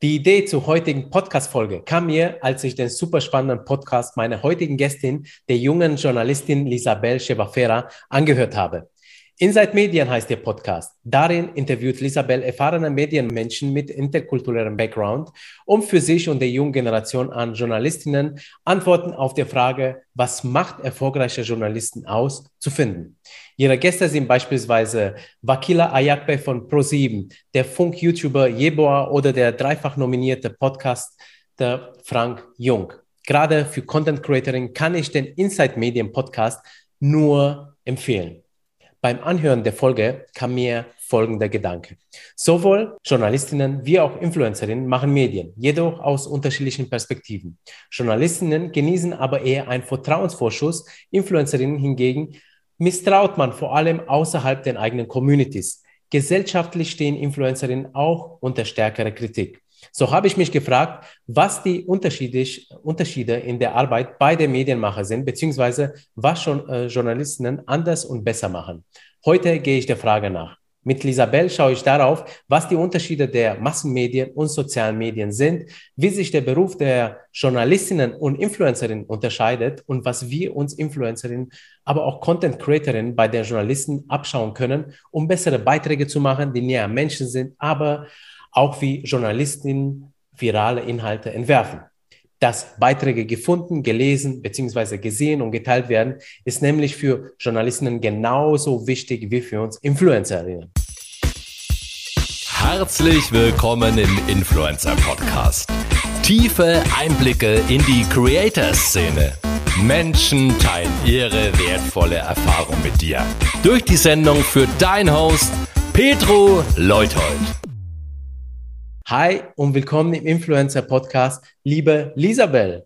Die Idee zur heutigen Podcast-Folge kam mir, als ich den super spannenden Podcast meiner heutigen Gästin, der jungen Journalistin Lisabel Chevafera, angehört habe. Inside Medien heißt der Podcast. Darin interviewt Lisabel erfahrene Medienmenschen mit interkulturellem Background, um für sich und der jungen Generation an Journalistinnen Antworten auf die Frage, was macht erfolgreiche Journalisten aus, zu finden. Ihre Gäste sind beispielsweise Wakila Ayakbe von Pro7, der Funk-YouTuber Jeboa oder der dreifach nominierte Podcast der Frank Jung. Gerade für Content Creatoring kann ich den Inside Medien Podcast nur empfehlen. Beim Anhören der Folge kam mir folgender Gedanke. Sowohl Journalistinnen wie auch Influencerinnen machen Medien, jedoch aus unterschiedlichen Perspektiven. Journalistinnen genießen aber eher einen Vertrauensvorschuss, Influencerinnen hingegen misstraut man vor allem außerhalb der eigenen Communities. Gesellschaftlich stehen Influencerinnen auch unter stärkerer Kritik. So habe ich mich gefragt, was die Unterschiede in der Arbeit bei den Medienmacher sind, beziehungsweise was schon äh, Journalistinnen anders und besser machen. Heute gehe ich der Frage nach. Mit Lisabel schaue ich darauf, was die Unterschiede der Massenmedien und sozialen Medien sind, wie sich der Beruf der Journalistinnen und Influencerinnen unterscheidet und was wir uns Influencerinnen, aber auch Content Creatorinnen bei den Journalisten abschauen können, um bessere Beiträge zu machen, die näher Menschen sind, aber auch wie Journalistinnen virale Inhalte entwerfen. Dass Beiträge gefunden, gelesen bzw. gesehen und geteilt werden, ist nämlich für Journalistinnen genauso wichtig wie für uns Influencerinnen. Herzlich willkommen im Influencer Podcast. Tiefe Einblicke in die Creator-Szene. Menschen teilen ihre wertvolle Erfahrung mit dir. Durch die Sendung für dein Host Petro Leuthold. Hi und willkommen im Influencer Podcast, liebe Lisabel.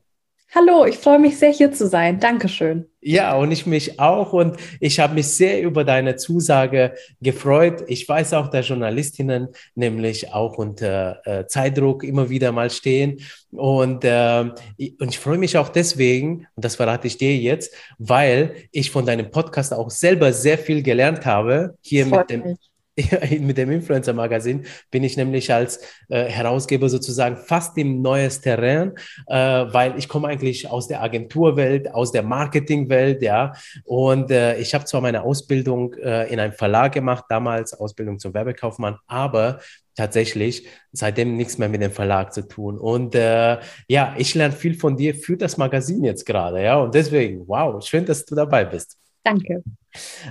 Hallo, ich freue mich sehr hier zu sein. Dankeschön. Ja, und ich mich auch. Und ich habe mich sehr über deine Zusage gefreut. Ich weiß auch, dass Journalistinnen nämlich auch unter äh, Zeitdruck immer wieder mal stehen. Und, äh, und ich freue mich auch deswegen, und das verrate ich dir jetzt, weil ich von deinem Podcast auch selber sehr viel gelernt habe. Hier mit dem. Mich mit dem Influencer-Magazin bin ich nämlich als äh, Herausgeber sozusagen fast im neues Terrain, äh, weil ich komme eigentlich aus der Agenturwelt, aus der Marketingwelt, ja. Und äh, ich habe zwar meine Ausbildung äh, in einem Verlag gemacht, damals Ausbildung zum Werbekaufmann, aber tatsächlich seitdem nichts mehr mit dem Verlag zu tun. Und äh, ja, ich lerne viel von dir für das Magazin jetzt gerade, ja. Und deswegen, wow, schön, dass du dabei bist. Danke.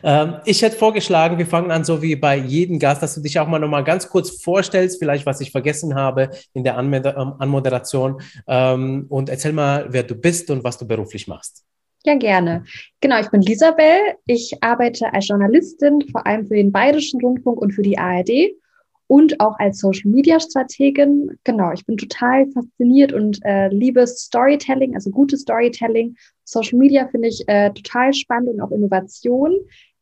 Ähm, ich hätte vorgeschlagen, wir fangen an, so wie bei jedem Gast, dass du dich auch mal noch mal ganz kurz vorstellst, vielleicht was ich vergessen habe in der ähm, Anmoderation. Ähm, und erzähl mal, wer du bist und was du beruflich machst. Ja, gerne. Genau, ich bin Isabel. Ich arbeite als Journalistin, vor allem für den Bayerischen Rundfunk und für die ARD und auch als Social Media Strategin. Genau, ich bin total fasziniert und äh, liebe Storytelling, also gutes Storytelling. Social Media finde ich äh, total spannend und auch Innovation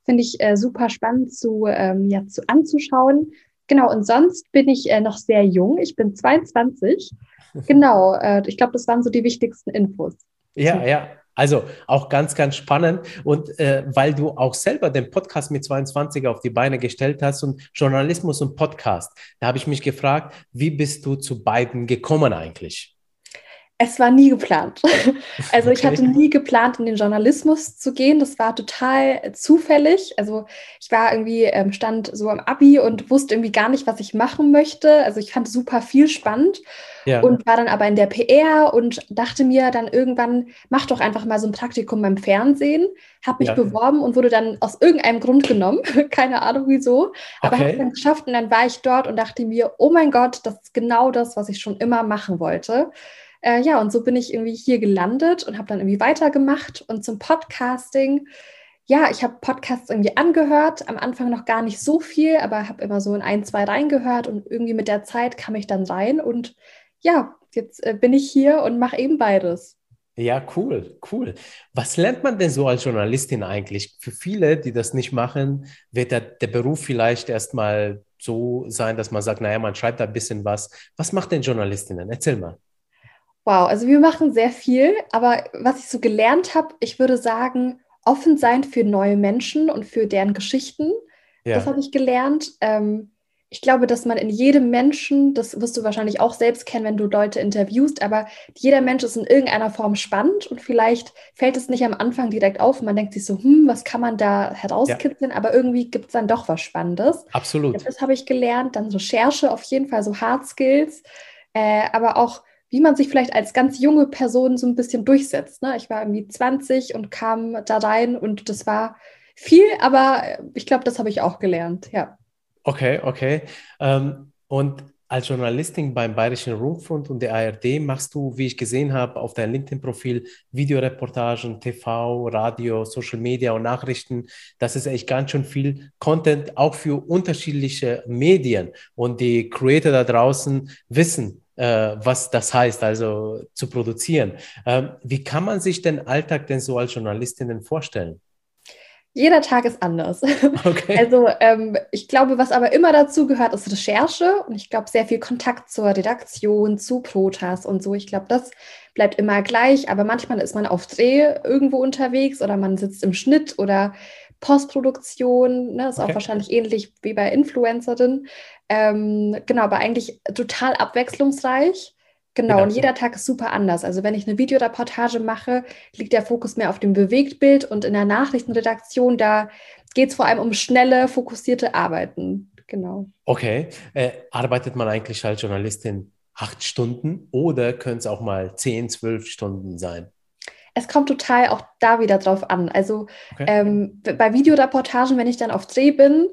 finde ich äh, super spannend zu, ähm, ja, zu anzuschauen. Genau, und sonst bin ich äh, noch sehr jung. Ich bin 22. Genau, äh, ich glaube, das waren so die wichtigsten Infos. Ja, ja. Also auch ganz, ganz spannend. Und äh, weil du auch selber den Podcast mit 22 auf die Beine gestellt hast und Journalismus und Podcast, da habe ich mich gefragt, wie bist du zu beiden gekommen eigentlich? Es war nie geplant. Also okay. ich hatte nie geplant, in den Journalismus zu gehen. Das war total zufällig. Also ich war irgendwie, ähm, stand so am Abi und wusste irgendwie gar nicht, was ich machen möchte. Also ich fand super viel spannend ja. und war dann aber in der PR und dachte mir dann irgendwann, mach doch einfach mal so ein Praktikum beim Fernsehen. Habe mich ja. beworben und wurde dann aus irgendeinem Grund genommen. Keine Ahnung wieso. Aber okay. habe es dann geschafft und dann war ich dort und dachte mir, oh mein Gott, das ist genau das, was ich schon immer machen wollte. Äh, ja, und so bin ich irgendwie hier gelandet und habe dann irgendwie weitergemacht. Und zum Podcasting, ja, ich habe Podcasts irgendwie angehört, am Anfang noch gar nicht so viel, aber habe immer so in ein, zwei reingehört und irgendwie mit der Zeit kam ich dann rein und ja, jetzt äh, bin ich hier und mache eben beides. Ja, cool, cool. Was lernt man denn so als Journalistin eigentlich? Für viele, die das nicht machen, wird der, der Beruf vielleicht erstmal so sein, dass man sagt, naja, man schreibt da ein bisschen was. Was macht denn Journalistinnen? Erzähl mal. Wow, also wir machen sehr viel, aber was ich so gelernt habe, ich würde sagen, offen sein für neue Menschen und für deren Geschichten. Ja. Das habe ich gelernt. Ähm, ich glaube, dass man in jedem Menschen, das wirst du wahrscheinlich auch selbst kennen, wenn du Leute interviewst, aber jeder Mensch ist in irgendeiner Form spannend und vielleicht fällt es nicht am Anfang direkt auf. Man denkt sich so, hm, was kann man da herauskitzeln? Ja. Aber irgendwie gibt es dann doch was Spannendes. Absolut. Das habe ich gelernt. Dann Recherche auf jeden Fall, so Hard Skills, äh, aber auch wie man sich vielleicht als ganz junge Person so ein bisschen durchsetzt. Ne? Ich war irgendwie 20 und kam da rein und das war viel, aber ich glaube, das habe ich auch gelernt, ja. Okay, okay. Ähm, und als Journalistin beim Bayerischen Rundfunk und der ARD machst du, wie ich gesehen habe, auf deinem LinkedIn-Profil Videoreportagen, TV, Radio, Social Media und Nachrichten. Das ist echt ganz schön viel Content, auch für unterschiedliche Medien. Und die Creator da draußen wissen, äh, was das heißt, also zu produzieren. Ähm, wie kann man sich den Alltag denn so als Journalistin denn vorstellen? Jeder Tag ist anders. Okay. Also ähm, ich glaube, was aber immer dazu gehört, ist Recherche und ich glaube sehr viel Kontakt zur Redaktion, zu Protas und so. Ich glaube, das bleibt immer gleich, aber manchmal ist man auf Dreh irgendwo unterwegs oder man sitzt im Schnitt oder Postproduktion. Ne? Ist okay. auch wahrscheinlich ähnlich wie bei Influencerinnen. Ähm, genau, aber eigentlich total abwechslungsreich. Genau, genau, und jeder Tag ist super anders. Also wenn ich eine Videoreportage mache, liegt der Fokus mehr auf dem Bewegtbild und in der Nachrichtenredaktion, da geht es vor allem um schnelle, fokussierte Arbeiten. Genau. Okay. Äh, arbeitet man eigentlich als Journalistin acht Stunden oder können es auch mal zehn, zwölf Stunden sein? Es kommt total auch da wieder drauf an. Also okay. ähm, bei Videoreportagen, wenn ich dann auf Dreh bin,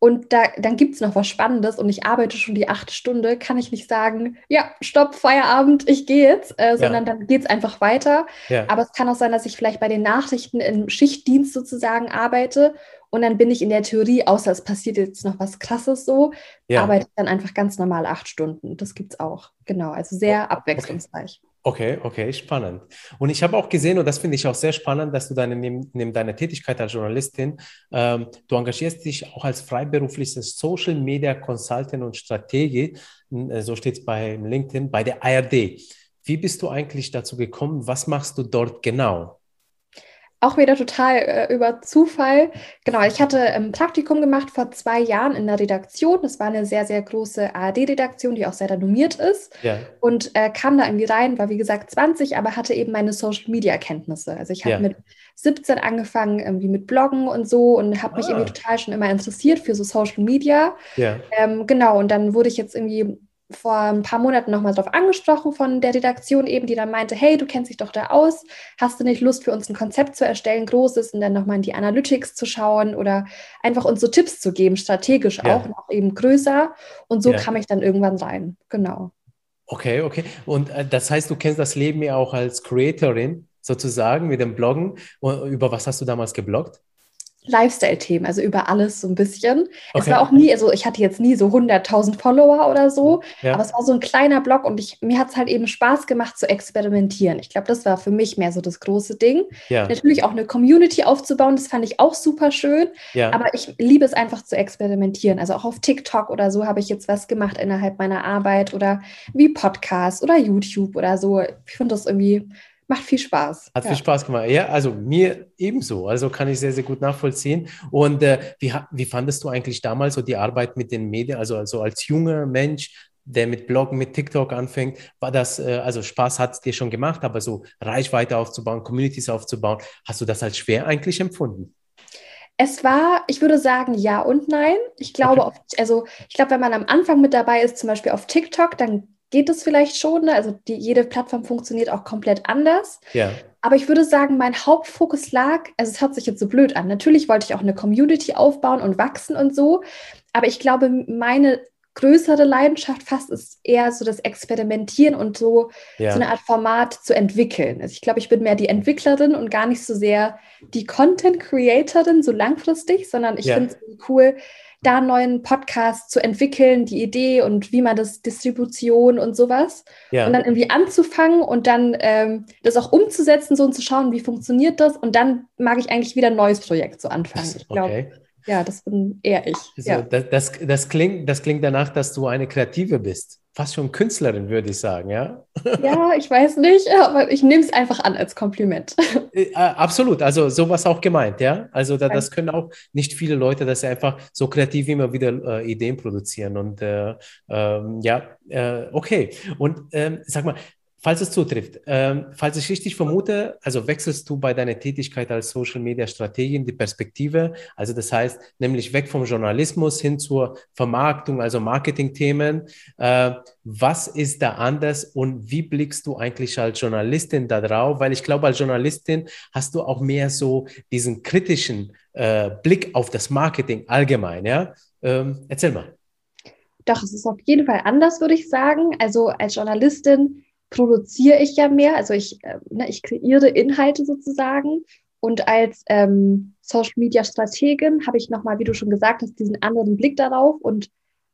und da, dann gibt es noch was Spannendes und ich arbeite schon die acht Stunde, kann ich nicht sagen, ja, stopp, Feierabend, ich gehe jetzt, äh, sondern ja. dann geht es einfach weiter. Ja. Aber es kann auch sein, dass ich vielleicht bei den Nachrichten im Schichtdienst sozusagen arbeite und dann bin ich in der Theorie, außer es passiert jetzt noch was Krasses so, ja. arbeite ich dann einfach ganz normal acht Stunden. Das gibt es auch. Genau, also sehr oh, abwechslungsreich. Okay. Okay, spannend. Und ich habe auch gesehen, und das finde ich auch sehr spannend, dass du deine, neben, neben deiner Tätigkeit als Journalistin, ähm, du engagierst dich auch als freiberufliches Social Media Consultant und Strategie, äh, so steht es bei LinkedIn, bei der ARD. Wie bist du eigentlich dazu gekommen? Was machst du dort genau? Auch wieder total äh, über Zufall. Genau, ich hatte ein ähm, Praktikum gemacht vor zwei Jahren in der Redaktion. Das war eine sehr, sehr große ARD-Redaktion, die auch sehr renommiert ist. Ja. Und äh, kam da irgendwie rein, war wie gesagt 20, aber hatte eben meine Social-Media-Kenntnisse. Also ich habe ja. mit 17 angefangen, irgendwie mit Bloggen und so und habe mich ah. irgendwie total schon immer interessiert für so Social Media. Ja. Ähm, genau, und dann wurde ich jetzt irgendwie vor ein paar Monaten nochmal darauf angesprochen von der Redaktion eben, die dann meinte, hey, du kennst dich doch da aus, hast du nicht Lust für uns ein Konzept zu erstellen, großes und dann nochmal in die Analytics zu schauen oder einfach uns so Tipps zu geben, strategisch ja. auch noch eben größer und so ja. kam ich dann irgendwann rein, genau. Okay, okay. Und äh, das heißt, du kennst das Leben ja auch als Creatorin sozusagen mit dem Bloggen. Über was hast du damals gebloggt? Lifestyle-Themen, also über alles so ein bisschen. Okay. Es war auch nie, also ich hatte jetzt nie so 100.000 Follower oder so, ja. aber es war so ein kleiner Blog und ich, mir hat es halt eben Spaß gemacht zu experimentieren. Ich glaube, das war für mich mehr so das große Ding. Ja. Natürlich auch eine Community aufzubauen, das fand ich auch super schön, ja. aber ich liebe es einfach zu experimentieren. Also auch auf TikTok oder so habe ich jetzt was gemacht innerhalb meiner Arbeit oder wie Podcast oder YouTube oder so. Ich finde das irgendwie macht viel Spaß. Hat ja. viel Spaß gemacht. Ja, also mir ebenso. Also kann ich sehr, sehr gut nachvollziehen. Und äh, wie, wie fandest du eigentlich damals so die Arbeit mit den Medien? Also, also als junger Mensch, der mit Bloggen, mit TikTok anfängt, war das, äh, also Spaß hat es dir schon gemacht, aber so Reichweite aufzubauen, Communities aufzubauen, hast du das als schwer eigentlich empfunden? Es war, ich würde sagen, ja und nein. Ich glaube, okay. auf, also ich glaube, wenn man am Anfang mit dabei ist, zum Beispiel auf TikTok, dann geht es vielleicht schon. Ne? Also die, jede Plattform funktioniert auch komplett anders. Ja. Aber ich würde sagen, mein Hauptfokus lag, also es hört sich jetzt so blöd an. Natürlich wollte ich auch eine Community aufbauen und wachsen und so. Aber ich glaube, meine größere Leidenschaft fast ist eher so das Experimentieren und so, ja. so eine Art Format zu entwickeln. Also ich glaube, ich bin mehr die Entwicklerin und gar nicht so sehr die Content Creatorin so langfristig, sondern ich ja. finde es cool, da einen neuen Podcast zu entwickeln, die Idee und wie man das Distribution und sowas. Ja. Und dann irgendwie anzufangen und dann ähm, das auch umzusetzen, so und zu schauen, wie funktioniert das. Und dann mag ich eigentlich wieder ein neues Projekt so anfangen. Ich glaube, okay. Ja, das bin eher ich. So, ja. das, das, das, klingt, das klingt danach, dass du eine Kreative bist. Fast schon Künstlerin, würde ich sagen, ja? Ja, ich weiß nicht, aber ich nehme es einfach an als Kompliment. Äh, absolut, also sowas auch gemeint, ja. Also da, das können auch nicht viele Leute, dass sie einfach so kreativ immer wieder äh, Ideen produzieren. Und äh, ähm, ja, äh, okay. Und ähm, sag mal, Falls es zutrifft, ähm, falls ich richtig vermute, also wechselst du bei deiner Tätigkeit als Social Media Strategin die Perspektive, also das heißt nämlich weg vom Journalismus hin zur Vermarktung, also Marketingthemen. Äh, was ist da anders und wie blickst du eigentlich als Journalistin da drauf? Weil ich glaube, als Journalistin hast du auch mehr so diesen kritischen äh, Blick auf das Marketing allgemein, ja? Ähm, erzähl mal. Doch, es ist auf jeden Fall anders, würde ich sagen. Also als Journalistin produziere ich ja mehr, also ich, äh, ne, ich kreiere Inhalte sozusagen. Und als ähm, Social Media Strategin habe ich nochmal, wie du schon gesagt hast, diesen anderen Blick darauf und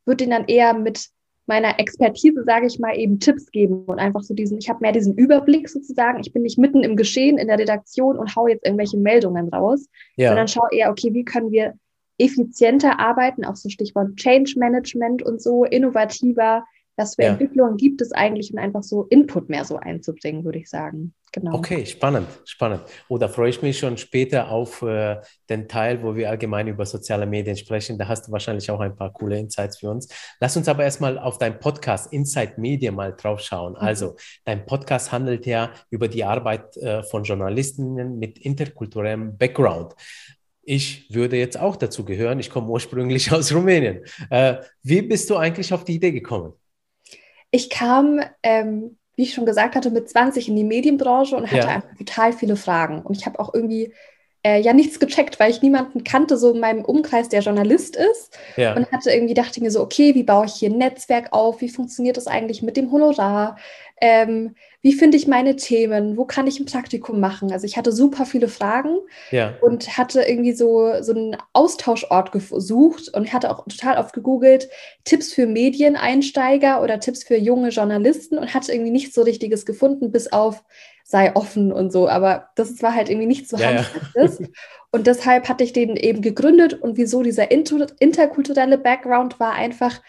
würde ihn dann eher mit meiner Expertise, sage ich mal, eben Tipps geben und einfach so diesen, ich habe mehr diesen Überblick sozusagen. Ich bin nicht mitten im Geschehen in der Redaktion und hau jetzt irgendwelche Meldungen raus, ja. sondern schaue eher, okay, wie können wir effizienter arbeiten, auch so Stichwort Change Management und so, innovativer, was für ja. Entwicklungen gibt es eigentlich und einfach so Input mehr so einzubringen, würde ich sagen. Genau. Okay, spannend, spannend. Oh, da freue ich mich schon später auf äh, den Teil, wo wir allgemein über soziale Medien sprechen. Da hast du wahrscheinlich auch ein paar coole Insights für uns. Lass uns aber erstmal auf deinen Podcast Inside Media mal drauf schauen. Mhm. Also, dein Podcast handelt ja über die Arbeit äh, von Journalistinnen mit interkulturellem Background. Ich würde jetzt auch dazu gehören. Ich komme ursprünglich aus Rumänien. Äh, wie bist du eigentlich auf die Idee gekommen? Ich kam, ähm, wie ich schon gesagt hatte, mit 20 in die Medienbranche und hatte ja. einfach total viele Fragen. Und ich habe auch irgendwie äh, ja nichts gecheckt, weil ich niemanden kannte, so in meinem Umkreis, der Journalist ist. Ja. Und hatte irgendwie, dachte mir so, okay, wie baue ich hier ein Netzwerk auf? Wie funktioniert das eigentlich mit dem Honorar? Ähm, wie finde ich meine Themen? Wo kann ich ein Praktikum machen? Also ich hatte super viele Fragen ja. und hatte irgendwie so, so einen Austauschort gesucht und hatte auch total oft gegoogelt, Tipps für Medieneinsteiger oder Tipps für junge Journalisten und hatte irgendwie nichts so richtiges gefunden, bis auf sei offen und so. Aber das war halt irgendwie nicht so ja, handfestes. Ja. und deshalb hatte ich den eben gegründet und wieso dieser interkulturelle Background war einfach,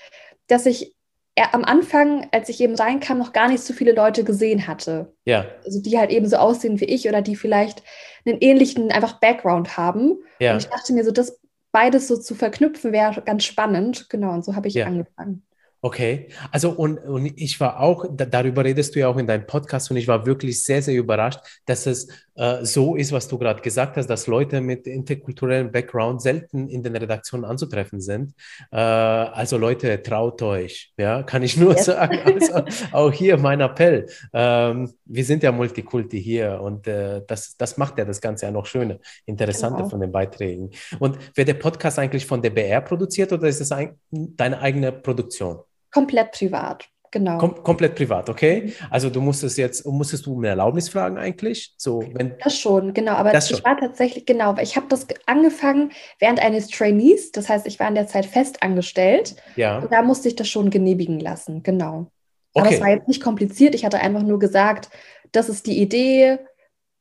dass ich er am Anfang, als ich eben reinkam, noch gar nicht so viele Leute gesehen hatte. Ja. Also die halt eben so aussehen wie ich oder die vielleicht einen ähnlichen einfach Background haben. Ja. Und ich dachte mir so, das beides so zu verknüpfen wäre ganz spannend. Genau, und so habe ich ja. angefangen. Okay, also und, und ich war auch, darüber redest du ja auch in deinem Podcast und ich war wirklich sehr, sehr überrascht, dass es äh, so ist, was du gerade gesagt hast, dass Leute mit interkulturellem Background selten in den Redaktionen anzutreffen sind. Äh, also Leute, traut euch, ja, kann ich nur yes. sagen. Also, auch hier mein Appell. Ähm, wir sind ja Multikulti hier und äh, das, das macht ja das Ganze ja noch schöner, interessanter genau. von den Beiträgen. Und wird der Podcast eigentlich von der BR produziert oder ist es ein, deine eigene Produktion? Komplett privat. Genau. Kom komplett privat, okay? Also du musstest jetzt, musstest du um eine Erlaubnis fragen eigentlich? So, wenn das schon, genau. Aber das ich schon. war tatsächlich, genau, ich habe das angefangen während eines Trainees, das heißt, ich war in der Zeit fest angestellt. Ja. Und da musste ich das schon genehmigen lassen, genau. Okay. Aber es war jetzt nicht kompliziert. Ich hatte einfach nur gesagt, das ist die Idee,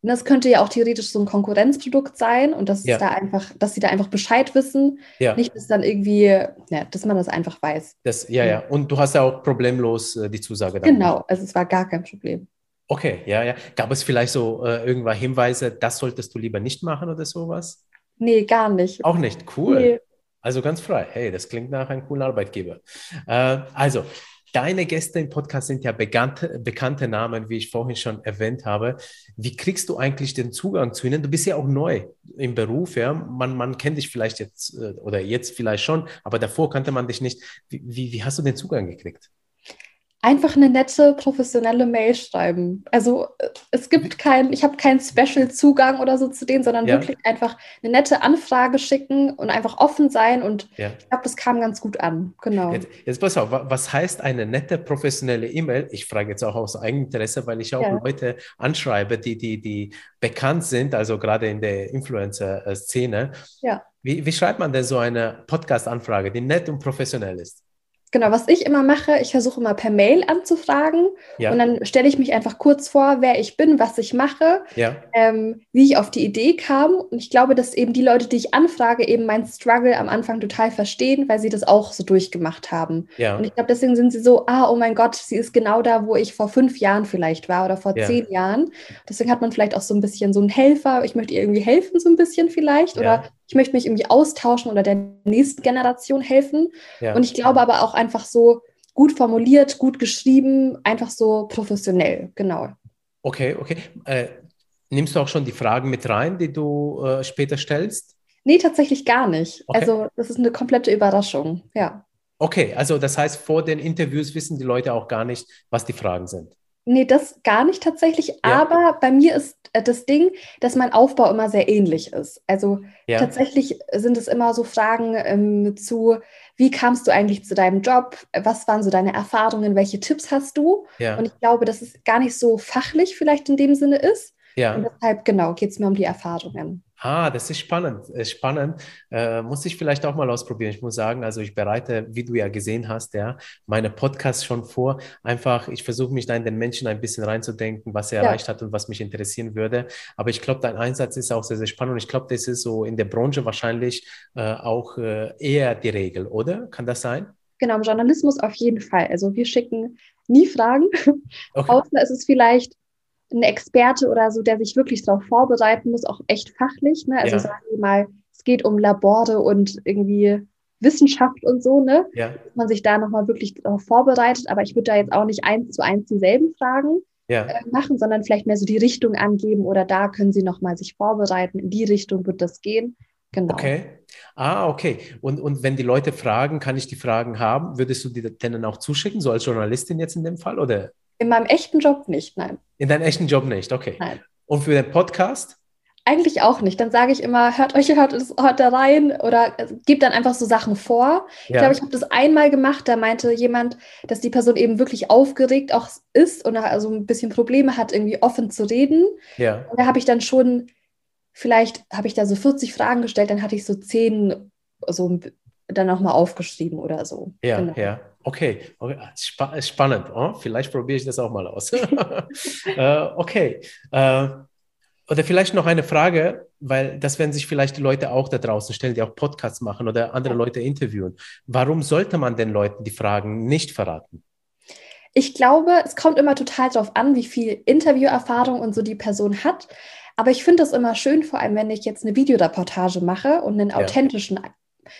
das könnte ja auch theoretisch so ein Konkurrenzprodukt sein und dass ja. da einfach, dass sie da einfach Bescheid wissen. Ja. Nicht, dass dann irgendwie, ja, dass man das einfach weiß. Das, ja, ja. Und du hast ja auch problemlos äh, die Zusage. Dann genau, also es war gar kein Problem. Okay, ja, ja. Gab es vielleicht so äh, irgendwann Hinweise, das solltest du lieber nicht machen oder sowas? Nee, gar nicht. Auch nicht, cool. Nee. Also ganz frei. Hey, das klingt nach einem coolen Arbeitgeber. Äh, also, Deine Gäste im Podcast sind ja bekannte, bekannte Namen, wie ich vorhin schon erwähnt habe. Wie kriegst du eigentlich den Zugang zu ihnen? Du bist ja auch neu im Beruf, ja. Man, man kennt dich vielleicht jetzt äh, oder jetzt vielleicht schon, aber davor kannte man dich nicht. Wie, wie, wie hast du den Zugang gekriegt? Einfach eine nette, professionelle Mail schreiben. Also äh, es gibt keinen, ich habe keinen Special-Zugang oder so zu denen, sondern ja. wirklich einfach eine nette Anfrage schicken und einfach offen sein. Und ja. ich glaube, das kam ganz gut an. Genau. Jetzt, jetzt pass auf, was heißt eine nette, professionelle E-Mail? Ich frage jetzt auch aus Eigeninteresse, weil ich auch ja. Leute anschreibe, die, die, die bekannt sind, also gerade in der Influencer-Szene. Ja. Wie, wie schreibt man denn so eine Podcast-Anfrage, die nett und professionell ist? Genau, was ich immer mache, ich versuche immer per Mail anzufragen ja. und dann stelle ich mich einfach kurz vor, wer ich bin, was ich mache, ja. ähm, wie ich auf die Idee kam. Und ich glaube, dass eben die Leute, die ich anfrage, eben mein Struggle am Anfang total verstehen, weil sie das auch so durchgemacht haben. Ja. Und ich glaube, deswegen sind sie so, ah, oh mein Gott, sie ist genau da, wo ich vor fünf Jahren vielleicht war oder vor zehn Jahren. Deswegen hat man vielleicht auch so ein bisschen so einen Helfer, ich möchte ihr irgendwie helfen, so ein bisschen vielleicht. Oder ich möchte mich irgendwie austauschen oder der nächsten Generation helfen. Ja. Und ich glaube aber auch einfach so gut formuliert, gut geschrieben, einfach so professionell, genau. Okay, okay. Äh, nimmst du auch schon die Fragen mit rein, die du äh, später stellst? Nee, tatsächlich gar nicht. Okay. Also das ist eine komplette Überraschung, ja. Okay, also das heißt, vor den Interviews wissen die Leute auch gar nicht, was die Fragen sind. Nee, das gar nicht tatsächlich. Ja. Aber bei mir ist äh, das Ding, dass mein Aufbau immer sehr ähnlich ist. Also ja. tatsächlich sind es immer so Fragen ähm, zu, wie kamst du eigentlich zu deinem Job? Was waren so deine Erfahrungen? Welche Tipps hast du? Ja. Und ich glaube, dass es gar nicht so fachlich vielleicht in dem Sinne ist. Ja. Und deshalb, genau, geht es mir um die Erfahrungen. Ah, das ist spannend. Ist spannend. Äh, muss ich vielleicht auch mal ausprobieren. Ich muss sagen, also ich bereite, wie du ja gesehen hast, ja, meine Podcasts schon vor. Einfach, ich versuche mich da in den Menschen ein bisschen reinzudenken, was er ja. erreicht hat und was mich interessieren würde. Aber ich glaube, dein Einsatz ist auch sehr, sehr spannend. Und ich glaube, das ist so in der Branche wahrscheinlich äh, auch äh, eher die Regel, oder? Kann das sein? Genau, im Journalismus auf jeden Fall. Also wir schicken nie Fragen, okay. außer es ist vielleicht ein Experte oder so, der sich wirklich darauf vorbereiten muss, auch echt fachlich. Ne? Also ja. sagen wir mal, es geht um Labore und irgendwie Wissenschaft und so, ne? Ja. Dass man sich da nochmal wirklich darauf vorbereitet. Aber ich würde da jetzt auch nicht eins zu eins dieselben Fragen ja. äh, machen, sondern vielleicht mehr so die Richtung angeben oder da können Sie nochmal sich vorbereiten. In die Richtung wird das gehen. Genau. Okay. Ah, okay. Und, und wenn die Leute fragen, kann ich die Fragen haben, würdest du die denen auch zuschicken, so als Journalistin jetzt in dem Fall? Oder? In meinem echten Job nicht, nein. In deinem echten Job nicht, okay. Nein. Und für den Podcast? Eigentlich auch nicht. Dann sage ich immer, hört euch hört, hört da rein oder äh, gebt dann einfach so Sachen vor. Ja. Ich glaube, ich habe das einmal gemacht, da meinte jemand, dass die Person eben wirklich aufgeregt auch ist und also ein bisschen Probleme hat, irgendwie offen zu reden. Ja. Und da habe ich dann schon, vielleicht habe ich da so 40 Fragen gestellt, dann hatte ich so 10 so dann nochmal aufgeschrieben oder so. Ja, genau. ja. Okay, okay. Sp spannend. Oh, vielleicht probiere ich das auch mal aus. äh, okay. Äh, oder vielleicht noch eine Frage, weil das werden sich vielleicht die Leute auch da draußen stellen, die auch Podcasts machen oder andere Leute interviewen. Warum sollte man den Leuten die Fragen nicht verraten? Ich glaube, es kommt immer total darauf an, wie viel Interviewerfahrung und so die Person hat. Aber ich finde es immer schön, vor allem wenn ich jetzt eine Videoreportage mache und einen ja.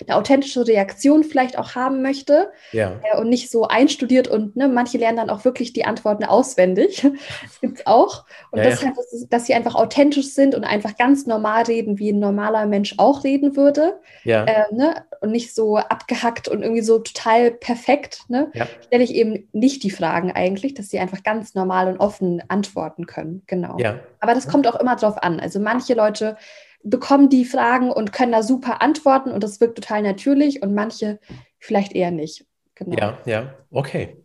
Eine authentische Reaktion vielleicht auch haben möchte ja. äh, und nicht so einstudiert und ne, manche lernen dann auch wirklich die Antworten auswendig. das gibt es auch. Und ja, deshalb, ja. dass sie einfach authentisch sind und einfach ganz normal reden, wie ein normaler Mensch auch reden würde. Äh, ne? Und nicht so abgehackt und irgendwie so total perfekt. Ne? Stelle ich eben nicht die Fragen eigentlich, dass sie einfach ganz normal und offen antworten können. Genau. Aber das kommt auch immer drauf an. Also manche Leute bekommen die Fragen und können da super antworten und das wirkt total natürlich und manche vielleicht eher nicht. Genau. Ja, ja, okay.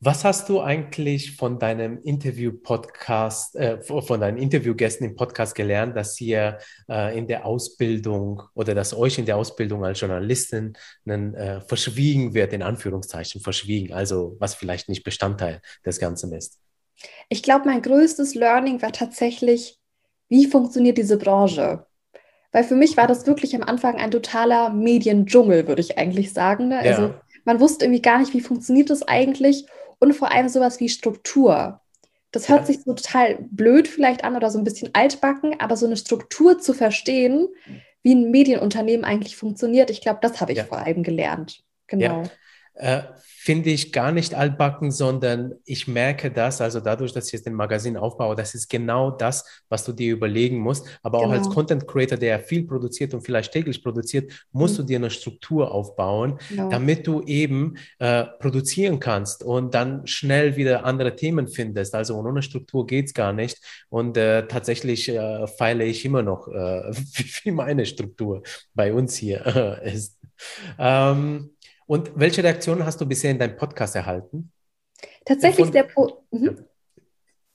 Was hast du eigentlich von deinem Interview-Podcast, äh, von deinen Interviewgästen im Podcast gelernt, dass ihr äh, in der Ausbildung oder dass euch in der Ausbildung als Journalistin äh, verschwiegen wird, in Anführungszeichen verschwiegen, also was vielleicht nicht Bestandteil des Ganzen ist? Ich glaube, mein größtes Learning war tatsächlich, wie funktioniert diese Branche? Weil für mich war das wirklich am Anfang ein totaler Mediendschungel, würde ich eigentlich sagen. Ne? Ja. Also man wusste irgendwie gar nicht, wie funktioniert das eigentlich und vor allem sowas wie Struktur. Das hört ja. sich so total blöd vielleicht an oder so ein bisschen altbacken, aber so eine Struktur zu verstehen, wie ein Medienunternehmen eigentlich funktioniert, ich glaube, das habe ich ja. vor allem gelernt. Genau. Äh, finde ich gar nicht altbacken, sondern ich merke das, also dadurch, dass ich jetzt den Magazin aufbaue, das ist genau das, was du dir überlegen musst. Aber genau. auch als genau. Content Creator, der viel produziert und vielleicht täglich produziert, musst mhm. du dir eine Struktur aufbauen, genau. damit du eben äh, produzieren kannst und dann schnell wieder andere Themen findest. Also ohne Struktur geht es gar nicht. Und äh, tatsächlich äh, feile ich immer noch, äh, wie meine Struktur bei uns hier ist. Ähm, und welche Reaktionen hast du bisher in deinem Podcast erhalten? Tatsächlich Von, sehr. Po mhm.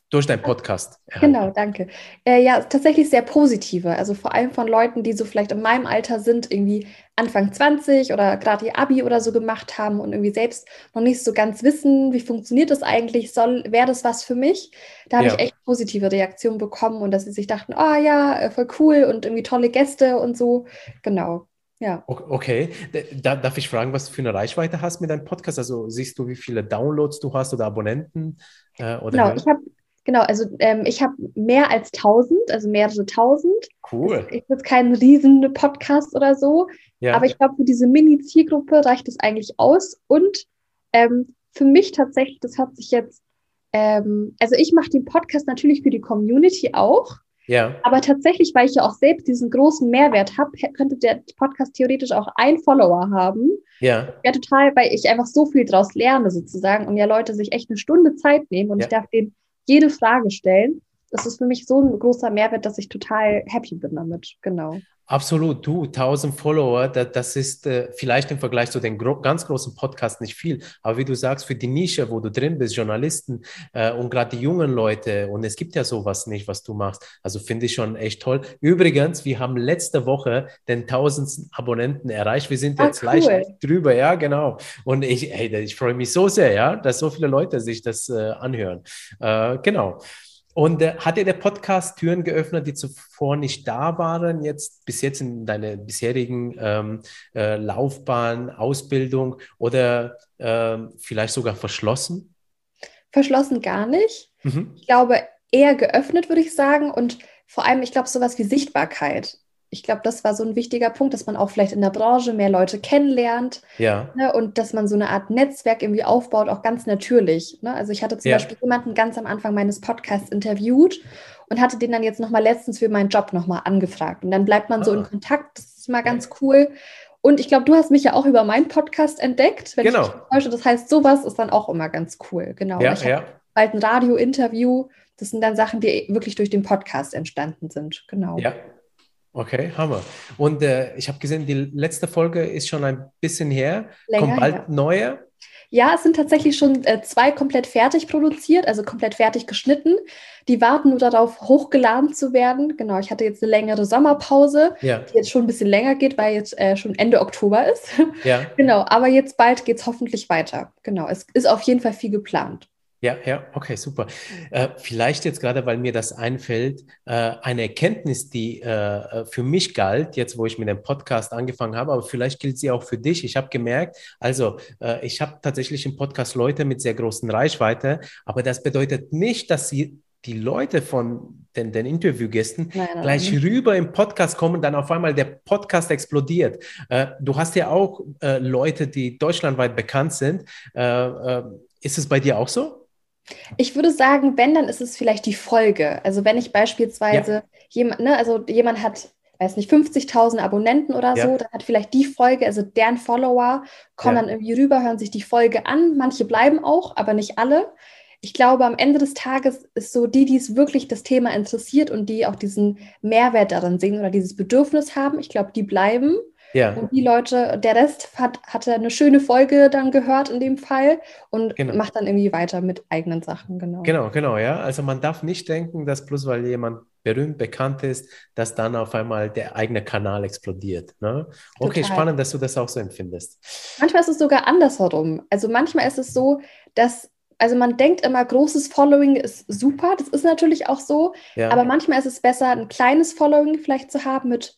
durch deinen Podcast. Erhalten. Genau, danke. Äh, ja, tatsächlich sehr positive. Also vor allem von Leuten, die so vielleicht in meinem Alter sind, irgendwie Anfang 20 oder gerade ihr Abi oder so gemacht haben und irgendwie selbst noch nicht so ganz wissen, wie funktioniert das eigentlich, soll, wäre das was für mich? Da habe ja. ich echt positive Reaktionen bekommen und dass sie sich dachten, oh ja, äh, voll cool und irgendwie tolle Gäste und so. Genau. Ja. Okay, da, darf ich fragen, was du für eine Reichweite hast mit deinem Podcast? Also siehst du, wie viele Downloads du hast oder Abonnenten? Äh, oder genau, ich habe Genau, also ähm, ich habe mehr als 1000, also mehrere tausend. Cool. Ich jetzt kein riesen Podcast oder so, ja. aber ich glaube, für diese Mini-Zielgruppe reicht es eigentlich aus. Und ähm, für mich tatsächlich, das hat sich jetzt, ähm, also ich mache den Podcast natürlich für die Community auch. Ja. Aber tatsächlich, weil ich ja auch selbst diesen großen Mehrwert habe, könnte der Podcast theoretisch auch ein Follower haben. Ja. Ja, total, weil ich einfach so viel draus lerne sozusagen und ja Leute sich echt eine Stunde Zeit nehmen und ja. ich darf den jede Frage stellen. Das ist für mich so ein großer Mehrwert, dass ich total happy bin damit. Genau. Absolut, du, 1000 Follower, das, das ist äh, vielleicht im Vergleich zu den gro ganz großen Podcasts nicht viel, aber wie du sagst, für die Nische, wo du drin bist, Journalisten äh, und gerade die jungen Leute, und es gibt ja sowas nicht, was du machst, also finde ich schon echt toll. Übrigens, wir haben letzte Woche den 1000. Abonnenten erreicht, wir sind ah, jetzt cool. leicht drüber, ja, genau. Und ich, hey, ich freue mich so sehr, ja, dass so viele Leute sich das äh, anhören. Äh, genau. Und äh, hat dir der Podcast Türen geöffnet, die zuvor nicht da waren, jetzt bis jetzt in deiner bisherigen ähm, äh, Laufbahn, Ausbildung oder äh, vielleicht sogar verschlossen? Verschlossen gar nicht. Mhm. Ich glaube, eher geöffnet, würde ich sagen. Und vor allem, ich glaube, sowas wie Sichtbarkeit ich glaube, das war so ein wichtiger Punkt, dass man auch vielleicht in der Branche mehr Leute kennenlernt. Ja. Ne, und dass man so eine Art Netzwerk irgendwie aufbaut, auch ganz natürlich. Ne? Also ich hatte zum ja. Beispiel jemanden ganz am Anfang meines Podcasts interviewt und hatte den dann jetzt nochmal letztens für meinen Job nochmal angefragt. Und dann bleibt man ah. so in Kontakt. Das ist mal ganz cool. Und ich glaube, du hast mich ja auch über meinen Podcast entdeckt, wenn genau. ich mich täusche. Das heißt, sowas ist dann auch immer ganz cool. Genau. Ja, ich ja. bald ein Radio-Interview. Das sind dann Sachen, die wirklich durch den Podcast entstanden sind. Genau. Ja, Okay, Hammer. Und äh, ich habe gesehen, die letzte Folge ist schon ein bisschen her. Länger, Kommt bald ja. neue? Ja, es sind tatsächlich schon äh, zwei komplett fertig produziert, also komplett fertig geschnitten. Die warten nur darauf, hochgeladen zu werden. Genau, ich hatte jetzt eine längere Sommerpause, ja. die jetzt schon ein bisschen länger geht, weil jetzt äh, schon Ende Oktober ist. Ja. genau, aber jetzt bald geht es hoffentlich weiter. Genau, es ist auf jeden Fall viel geplant. Ja, ja, okay, super. Äh, vielleicht jetzt gerade, weil mir das einfällt, äh, eine Erkenntnis, die äh, äh, für mich galt, jetzt wo ich mit dem Podcast angefangen habe, aber vielleicht gilt sie auch für dich. Ich habe gemerkt, also äh, ich habe tatsächlich im Podcast Leute mit sehr großen Reichweite, aber das bedeutet nicht, dass sie die Leute von den, den Interviewgästen nein, nein, gleich nein. rüber im Podcast kommen, dann auf einmal der Podcast explodiert. Äh, du hast ja auch Leute, die deutschlandweit bekannt sind. ist es bei dir auch so? Ich würde sagen, wenn, dann ist es vielleicht die Folge. Also wenn ich beispielsweise ja. jemand, ne, also jemand hat, weiß nicht, 50.000 Abonnenten oder ja. so, dann hat vielleicht die Folge, also deren Follower, kommen ja. dann irgendwie rüber, hören sich die Folge an. Manche bleiben auch, aber nicht alle. Ich glaube, am Ende des Tages ist so die, die es wirklich das Thema interessiert und die auch diesen Mehrwert darin sehen oder dieses Bedürfnis haben, ich glaube, die bleiben. Ja. Und die Leute, der Rest hat, hatte eine schöne Folge dann gehört in dem Fall und genau. macht dann irgendwie weiter mit eigenen Sachen, genau. Genau, genau, ja. Also man darf nicht denken, dass bloß weil jemand berühmt, bekannt ist, dass dann auf einmal der eigene Kanal explodiert. Ne? Okay, Total. spannend, dass du das auch so empfindest. Manchmal ist es sogar andersherum. Also manchmal ist es so, dass also man denkt immer, großes Following ist super, das ist natürlich auch so, ja. aber manchmal ist es besser, ein kleines Following vielleicht zu haben mit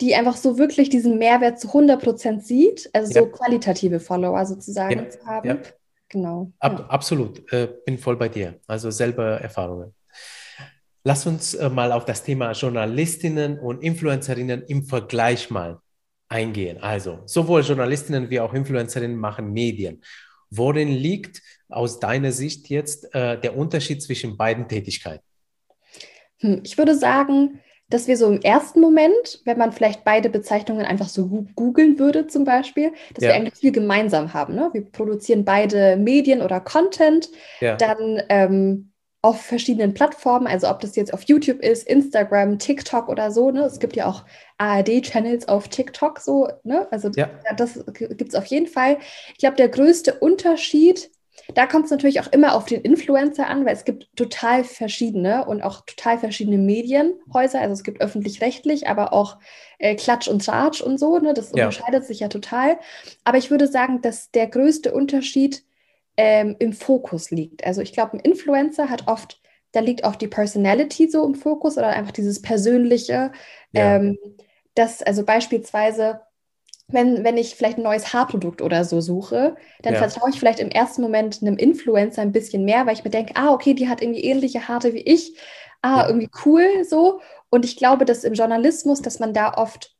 die einfach so wirklich diesen Mehrwert zu 100% sieht, also ja. so qualitative Follower sozusagen ja. zu haben. Ja. Genau. Ab, absolut, äh, bin voll bei dir. Also selber Erfahrungen. Lass uns äh, mal auf das Thema Journalistinnen und Influencerinnen im Vergleich mal eingehen. Also sowohl Journalistinnen wie auch Influencerinnen machen Medien. Worin liegt aus deiner Sicht jetzt äh, der Unterschied zwischen beiden Tätigkeiten? Hm, ich würde sagen, dass wir so im ersten Moment, wenn man vielleicht beide Bezeichnungen einfach so googeln würde zum Beispiel, dass ja. wir eigentlich viel gemeinsam haben. Ne? Wir produzieren beide Medien oder Content, ja. dann ähm, auf verschiedenen Plattformen, also ob das jetzt auf YouTube ist, Instagram, TikTok oder so. Ne? Es gibt ja auch ARD-Channels auf TikTok so. Ne? Also ja. das gibt es auf jeden Fall. Ich glaube, der größte Unterschied Da kommt es natürlich auch immer auf den Influencer an, weil es gibt total verschiedene und auch total verschiedene Medienhäuser. Also es gibt öffentlich-rechtlich, aber auch äh, Klatsch und Tratsch und so. Ne? Das ja. unterscheidet sich ja total. Aber ich würde sagen, dass der größte Unterschied ähm, im Fokus liegt. Also ich glaube, ein Influencer hat oft, da liegt auch die Personality so im Fokus oder einfach dieses Persönliche. Ja. Ähm, das, also beispielsweise wenn, wenn ich vielleicht ein neues Haarprodukt oder so suche, dann ja. vertraue ich vielleicht im ersten Moment einem Influencer ein bisschen mehr, weil ich mir denke, ah, okay, die hat irgendwie ähnliche Haare wie ich. Ah, ja. irgendwie cool so. Und ich glaube, dass im Journalismus, dass man da oft,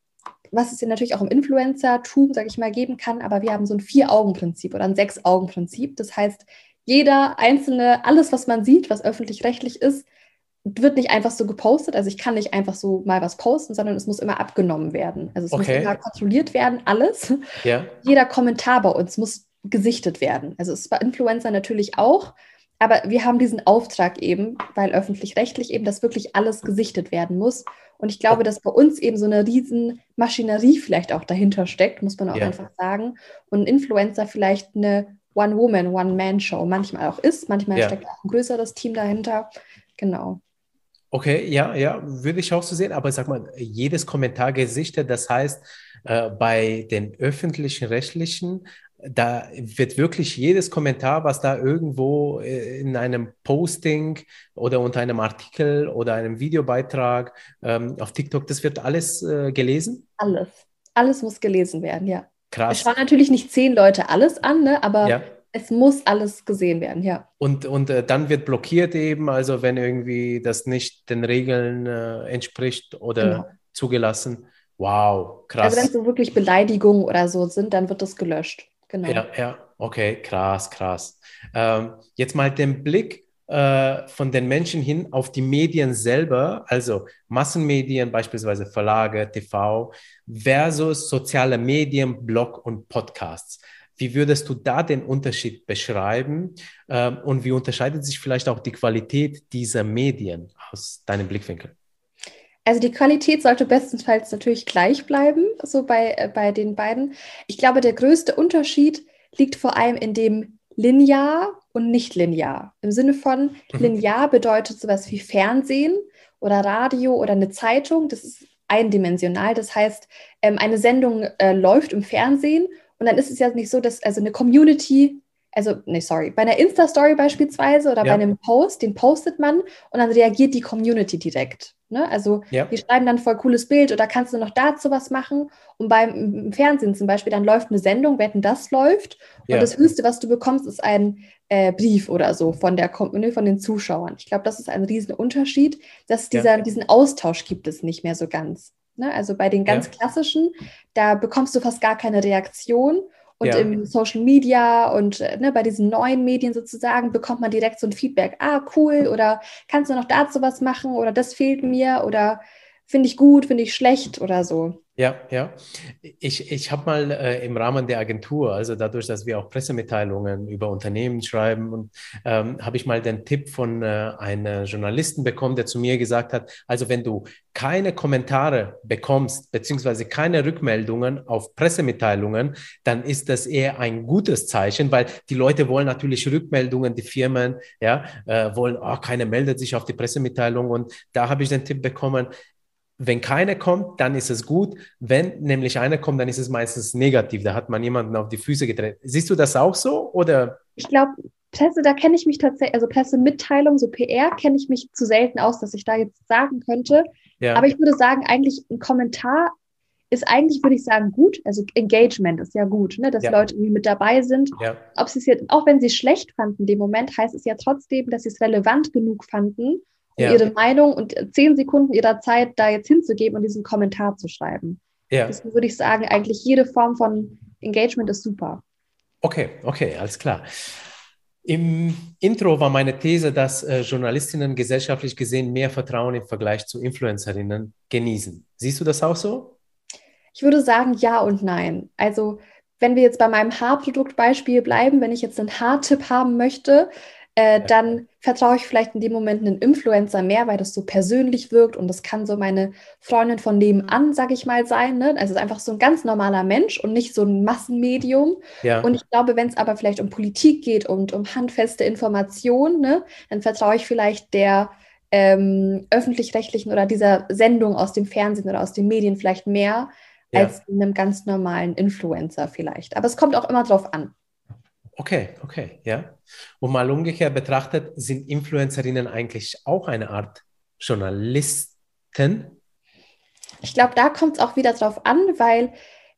was es ja natürlich auch im Influencer-Tum, sage ich mal, geben kann, aber wir haben so ein Vier-Augen-Prinzip oder ein Sechs-Augen-Prinzip. Das heißt, jeder einzelne, alles, was man sieht, was öffentlich-rechtlich ist, wird nicht einfach so gepostet. Also ich kann nicht einfach so mal was posten, sondern es muss immer abgenommen werden. Also es okay. muss immer kontrolliert werden, alles. Ja. Jeder Kommentar bei uns muss gesichtet werden. Also es ist bei Influencer natürlich auch, aber wir haben diesen Auftrag eben, weil öffentlich-rechtlich eben das wirklich alles gesichtet werden muss. Und ich glaube, dass bei uns eben so eine riesen Maschinerie vielleicht auch dahinter steckt, muss man auch ja. einfach sagen. Und ein Influencer vielleicht eine One-Woman, One-Man-Show manchmal auch ist. Manchmal ja. steckt auch ein größeres Team dahinter. Genau. Okay, ja, ja, würde ich auch so sehen, aber sag mal, jedes Kommentar gesichtet, das heißt, äh, bei den öffentlichen Rechtlichen, da wird wirklich jedes Kommentar, was da irgendwo äh, in einem Posting oder unter einem Artikel oder einem Videobeitrag ähm, auf TikTok, das wird alles äh, gelesen? Alles. Alles muss gelesen werden, ja. Krass. Es schauen natürlich nicht zehn Leute alles an, ne? aber ja es muss alles gesehen werden, ja. Und, und äh, dann wird blockiert eben, also wenn irgendwie das nicht den Regeln äh, entspricht oder genau. zugelassen. Wow, krass. Also wenn es so wirklich Beleidigungen oder so sind, dann wird das gelöscht. Genau. Ja, ja, okay, krass, krass. Ähm, jetzt mal den Blick äh, von den Menschen hin auf die Medien selber, also Massenmedien, beispielsweise Verlage, TV, versus soziale Medien, Blog und Podcasts. Wie würdest du da den Unterschied beschreiben ähm, und wie unterscheidet sich vielleicht auch die Qualität dieser Medien aus deinem Blickwinkel? Also die Qualität sollte bestenfalls natürlich gleich bleiben, so bei, äh, bei den beiden. Ich glaube, der größte Unterschied liegt vor allem in dem linear und nicht linear. Im Sinne von mhm. linear bedeutet sowas wie Fernsehen oder Radio oder eine Zeitung. Das ist eindimensional. Das heißt, ähm, eine Sendung äh, läuft im Fernsehen und dann ist es ja nicht so, dass also eine Community, also, nee, sorry, bei einer Insta-Story beispielsweise oder ja. bei einem Post, den postet man und dann reagiert die Community direkt. Ne? Also, ja. die schreiben dann voll cooles Bild oder kannst du noch dazu was machen? Und beim Fernsehen zum Beispiel, dann läuft eine Sendung, wetten, das läuft. Und ja. das Höchste, was du bekommst, ist ein äh, Brief oder so von, der, ne, von den Zuschauern. Ich glaube, das ist ein riesen Unterschied, dass dieser, diesen Austausch gibt es nicht mehr so ganz. Ne? Also bei den ganz ja. klassischen, da bekommst du fast gar keine Reaktion. Und ja. im Social Media und äh, ne, bei diesen neuen Medien sozusagen bekommt man direkt so ein Feedback. Ah, cool, oder kannst du noch dazu was machen oder das fehlt mir oder finde ich gut, finde ich schlecht oder so. Ja, ja. Ich, ich habe mal äh, im Rahmen der Agentur, also dadurch, dass wir auch Pressemitteilungen über Unternehmen schreiben, und ähm, habe ich mal den Tipp von äh, einem Journalisten bekommen, der zu mir gesagt hat, also wenn du keine Kommentare bekommst, beziehungsweise keine Rückmeldungen auf Pressemitteilungen, dann ist das eher ein gutes Zeichen, weil die Leute wollen natürlich Rückmeldungen, die Firmen, ja, äh, wollen, oh, keiner meldet sich auf die Pressemitteilung. Und da habe ich den Tipp bekommen, wenn keine kommt, dann ist es gut. Wenn nämlich eine kommt, dann ist es meistens negativ. Da hat man jemanden auf die Füße gedreht. Siehst du das auch so? Oder? Ich glaube, Presse, da kenne ich mich tatsächlich, also Pressemitteilung, so PR, kenne ich mich zu selten aus, dass ich da jetzt sagen könnte. Ja. Aber ich würde sagen, eigentlich ein Kommentar ist eigentlich, würde ich sagen, gut. Also Engagement ist ja gut, ne? dass ja. Leute irgendwie mit dabei sind. Ja. Ob sie es jetzt, auch wenn sie es schlecht fanden in dem Moment, heißt es ja trotzdem, dass sie es relevant genug fanden, ja. ihre Meinung und zehn Sekunden ihrer Zeit da jetzt hinzugeben und diesen Kommentar zu schreiben. Ja. Deswegen würde ich sagen, eigentlich jede Form von Engagement ist super. Okay, okay, alles klar. Im Intro war meine These, dass äh, Journalistinnen gesellschaftlich gesehen mehr Vertrauen im Vergleich zu Influencerinnen genießen. Siehst du das auch so? Ich würde sagen ja und nein. Also wenn wir jetzt bei meinem Haarproduktbeispiel bleiben, wenn ich jetzt einen Haartipp haben möchte, äh, ja. dann vertraue ich vielleicht in dem Moment einen Influencer mehr, weil das so persönlich wirkt und das kann so meine Freundin von nebenan, sag ich mal, sein. Ne? Also einfach so ein ganz normaler Mensch und nicht so ein Massenmedium. Ja. Und ich glaube, wenn es aber vielleicht um Politik geht und um handfeste Informationen, ne, dann vertraue ich vielleicht der ähm, öffentlich-rechtlichen oder dieser Sendung aus dem Fernsehen oder aus den Medien vielleicht mehr ja. als einem ganz normalen Influencer vielleicht. Aber es kommt auch immer drauf an. Okay, okay, ja. Und mal umgekehrt betrachtet, sind Influencerinnen eigentlich auch eine Art Journalisten? Ich glaube, da kommt es auch wieder drauf an, weil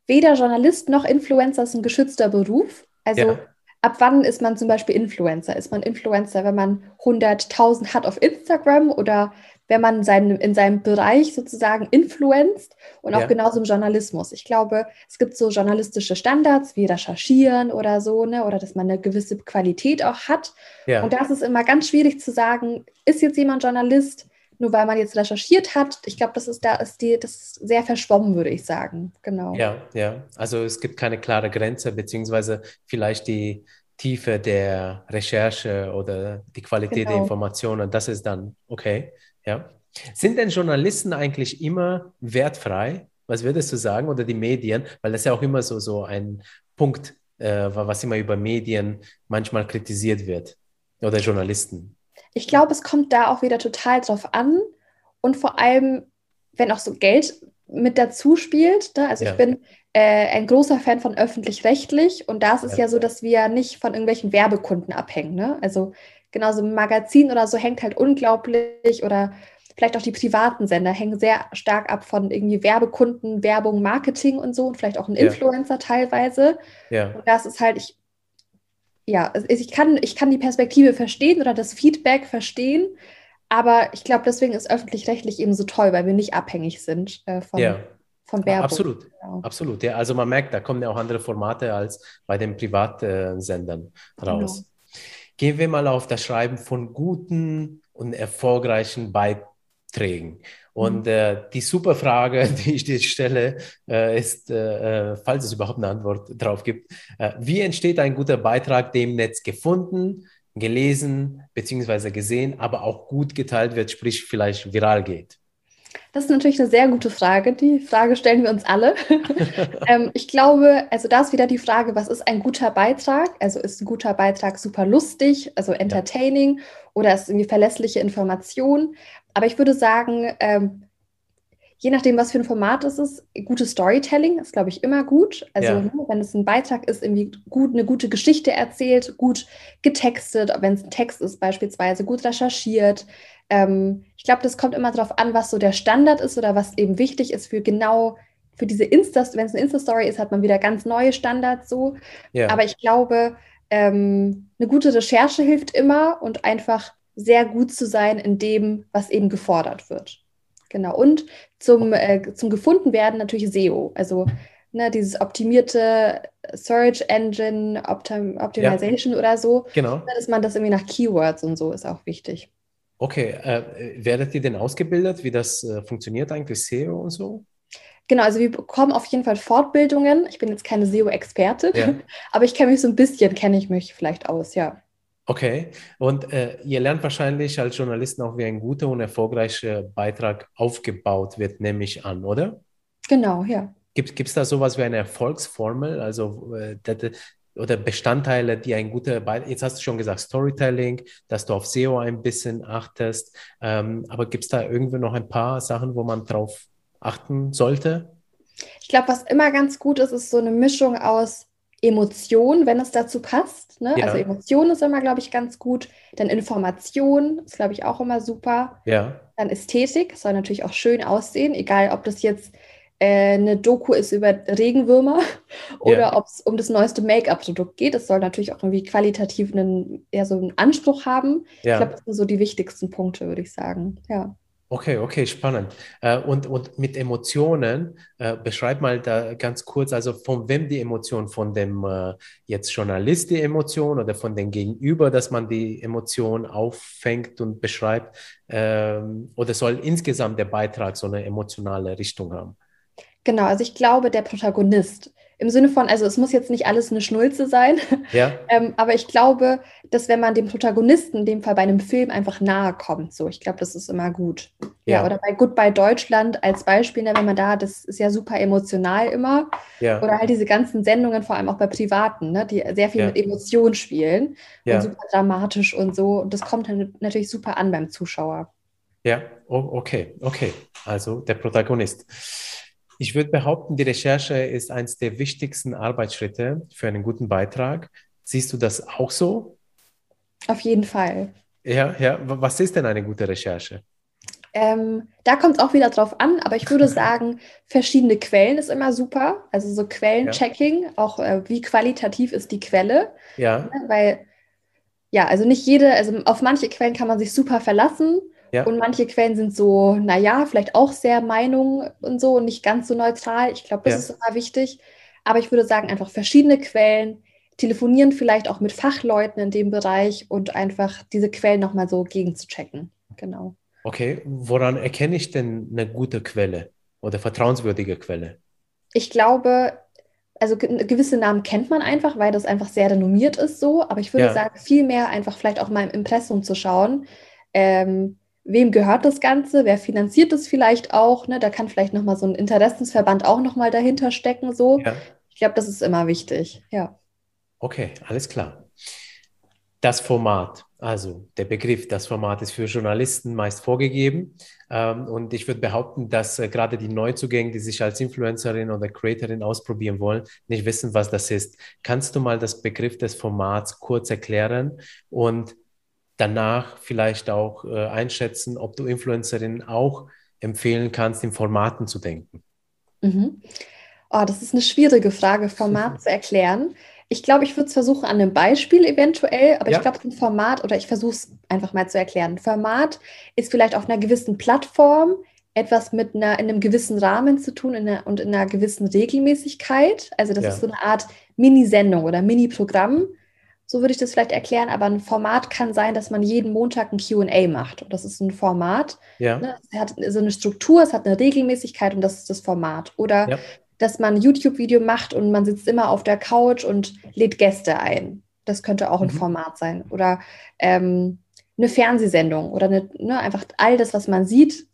weder Journalist noch Influencer ist ein geschützter Beruf. Also ja. ab wann ist man zum Beispiel Influencer? Ist man Influencer, wenn man 100.000 hat auf Instagram oder wenn man sein, in seinem Bereich sozusagen influenzt und auch ja. genauso im Journalismus. Ich glaube, es gibt so journalistische Standards wie Recherchieren oder so, ne, oder dass man eine gewisse Qualität auch hat. Ja. Und das ist immer ganz schwierig zu sagen, ist jetzt jemand Journalist, nur weil man jetzt recherchiert hat. Ich glaube, das ist da ist die, das ist sehr verschwommen, würde ich sagen. Genau. Ja, ja. Also es gibt keine klare Grenze, beziehungsweise vielleicht die Tiefe der Recherche oder die Qualität genau. der Informationen, das ist dann okay. Ja. Sind denn Journalisten eigentlich immer wertfrei? Was würdest du sagen? Oder die Medien? Weil das ist ja auch immer so, so ein Punkt, äh, was immer über Medien manchmal kritisiert wird. Oder Journalisten. Ich glaube, es kommt da auch wieder total drauf an. Und vor allem, wenn auch so Geld mit dazu spielt. Ne? Also ja. ich bin äh, ein großer Fan von öffentlich-rechtlich und da ist es ja. ja so, dass wir nicht von irgendwelchen Werbekunden abhängen. Ne? Also genauso ein Magazin oder so hängt halt unglaublich oder vielleicht auch die privaten Sender hängen sehr stark ab von irgendwie Werbekunden, Werbung, Marketing und so und vielleicht auch ein Influencer ja. teilweise. Ja. Und das ist halt, ich, ja, ich kann, ich kann die Perspektive verstehen oder das Feedback verstehen, aber ich glaube, deswegen ist öffentlich-rechtlich eben so toll, weil wir nicht abhängig sind äh, von, ja. von Werbung. Absolut, genau. absolut. Ja, also man merkt, da kommen ja auch andere Formate als bei den Privatsendern raus. Genau. Gehen wir mal auf das Schreiben von guten und erfolgreichen Beiträgen. Und mhm. äh, die super Frage, die ich dir stelle, äh, ist, äh, äh, falls es überhaupt eine Antwort drauf gibt, äh, wie entsteht ein guter Beitrag, der im Netz gefunden, gelesen bzw. gesehen, aber auch gut geteilt wird, sprich vielleicht viral geht? Das ist natürlich eine sehr gute Frage. Die Frage stellen wir uns alle. ähm, ich glaube, also da ist wieder die Frage, was ist ein guter Beitrag? Also ist ein guter Beitrag super lustig, also entertaining ja. oder ist es irgendwie verlässliche Information? Aber ich würde sagen, ähm, je nachdem, was für ein Format es ist, gutes Storytelling ist, glaube ich, immer gut. Also ja. ne, wenn es ein Beitrag ist, irgendwie gut, eine gute Geschichte erzählt, gut getextet, wenn es ein Text ist, beispielsweise gut recherchiert, ähm, ich glaube, das kommt immer darauf an, was so der Standard ist oder was eben wichtig ist für genau für diese Insta, wenn es eine Insta-Story ist, hat man wieder ganz neue Standards so. Ja. Aber ich glaube, ähm, eine gute Recherche hilft immer und einfach sehr gut zu sein in dem, was eben gefordert wird. Genau. Und zum, äh, zum gefunden werden natürlich SEO. Also ne, dieses optimierte Search Engine Optim Optimization ja. oder so. Genau. Dass man das irgendwie nach Keywords und so ist auch wichtig. Okay, äh, werdet ihr denn ausgebildet, wie das äh, funktioniert eigentlich, SEO und so? Genau, also wir bekommen auf jeden Fall Fortbildungen. Ich bin jetzt keine SEO-Expertin, ja. aber ich kenne mich so ein bisschen, kenne ich mich vielleicht aus, ja. Okay, und äh, ihr lernt wahrscheinlich als Journalisten auch, wie ein guter und erfolgreicher Beitrag aufgebaut wird, nehme ich an, oder? Genau, ja. Gibt es da sowas wie eine Erfolgsformel? Also äh, oder Bestandteile, die ein guter, Be jetzt hast du schon gesagt, Storytelling, dass du auf SEO ein bisschen achtest, ähm, aber gibt es da irgendwie noch ein paar Sachen, wo man drauf achten sollte? Ich glaube, was immer ganz gut ist, ist so eine Mischung aus Emotion, wenn es dazu passt. Ne? Ja. Also Emotion ist immer, glaube ich, ganz gut. Dann Information ist, glaube ich, auch immer super. Ja. Dann Ästhetik, soll natürlich auch schön aussehen, egal ob das jetzt äh, eine Doku ist über Regenwürmer oder ja. ob es um das neueste Make-up-Produkt geht. Es soll natürlich auch irgendwie qualitativ einen, eher so einen Anspruch haben. Ja. Ich glaube, das sind so die wichtigsten Punkte, würde ich sagen. Ja. Okay, okay, spannend. Äh, und, und mit Emotionen, äh, beschreib mal da ganz kurz, also von wem die Emotion, von dem äh, jetzt Journalist die Emotion oder von dem Gegenüber, dass man die Emotion auffängt und beschreibt, ähm, oder soll insgesamt der Beitrag so eine emotionale Richtung haben? Genau, also ich glaube, der Protagonist im Sinne von, also es muss jetzt nicht alles eine Schnulze sein, ja. ähm, aber ich glaube, dass wenn man dem Protagonisten, in dem Fall bei einem Film, einfach nahe kommt, so, ich glaube, das ist immer gut. Ja. ja, oder bei Goodbye Deutschland als Beispiel, ne, wenn man da, das ist ja super emotional immer. Ja. Oder halt diese ganzen Sendungen, vor allem auch bei Privaten, ne, die sehr viel ja. mit Emotionen spielen und super dramatisch und so. Und das kommt dann natürlich super an beim Zuschauer. Ja, oh, okay, okay. Also der Protagonist. Ich würde behaupten, die Recherche ist eines der wichtigsten Arbeitsschritte für einen guten Beitrag. Siehst du das auch so? Auf jeden Fall. Ja, ja. Was ist denn eine gute Recherche? Ähm, da kommt es auch wieder drauf an, aber ich würde sagen, verschiedene Quellen ist immer super. Also so Quellenchecking, ja. auch äh, wie qualitativ ist die Quelle. Ja. Ne, weil, ja, also nicht jede, also auf manche Quellen kann man sich super verlassen ja. Und manche Quellen sind so, naja, vielleicht auch sehr Meinung und so und nicht ganz so neutral. Ich glaube, das ja. ist immer wichtig. Aber ich würde sagen, einfach verschiedene Quellen, telefonieren vielleicht auch mit Fachleuten in dem Bereich und einfach diese Quellen nochmal so gegenzuchecken. Genau. Okay, woran erkenne ich denn eine gute Quelle oder vertrauenswürdige Quelle? Ich glaube, also gewisse Namen kennt man einfach, weil das einfach sehr renommiert ist so. Aber ich würde ja. sagen, viel mehr einfach vielleicht auch mal im Impressum zu schauen. Ähm, wem gehört das Ganze, wer finanziert das vielleicht auch, ne? da kann vielleicht nochmal so ein Interessensverband auch nochmal dahinter stecken, so. Ja. Ich glaube, das ist immer wichtig, ja. Okay, alles klar. Das Format, also der Begriff, das Format ist für Journalisten meist vorgegeben. Ähm, und ich würde behaupten, dass äh, gerade die Neuzugänge, die sich als Influencerin oder Creatorin ausprobieren wollen, nicht wissen, was das ist. Kannst du mal das Begriff des Formats kurz erklären und danach vielleicht auch äh, einschätzen, ob du Influencerinnen auch empfehlen kannst, in Formaten zu denken? Mhm. Oh, das ist eine schwierige Frage, Format zu erklären. Ich glaube, ich würde es versuchen an einem Beispiel eventuell, aber ja. ich glaube, ein Format, oder ich versuche es einfach mal zu erklären. Format ist vielleicht auf einer gewissen Plattform etwas mit einer, in einem gewissen Rahmen zu tun in einer, und in einer gewissen Regelmäßigkeit. Also das ja. ist so eine Art Mini-Sendung oder Mini-Programm, so würde ich das vielleicht erklären, aber ein Format kann sein, dass man jeden Montag ein QA macht. Und das ist ein Format. Ja. Ne? Es hat so eine Struktur, es hat eine Regelmäßigkeit und das ist das Format. Oder ja. dass man ein YouTube-Video macht und man sitzt immer auf der Couch und lädt Gäste ein. Das könnte auch ein mhm. Format sein. Oder ähm, eine Fernsehsendung oder eine, ne, einfach all das, was man sieht,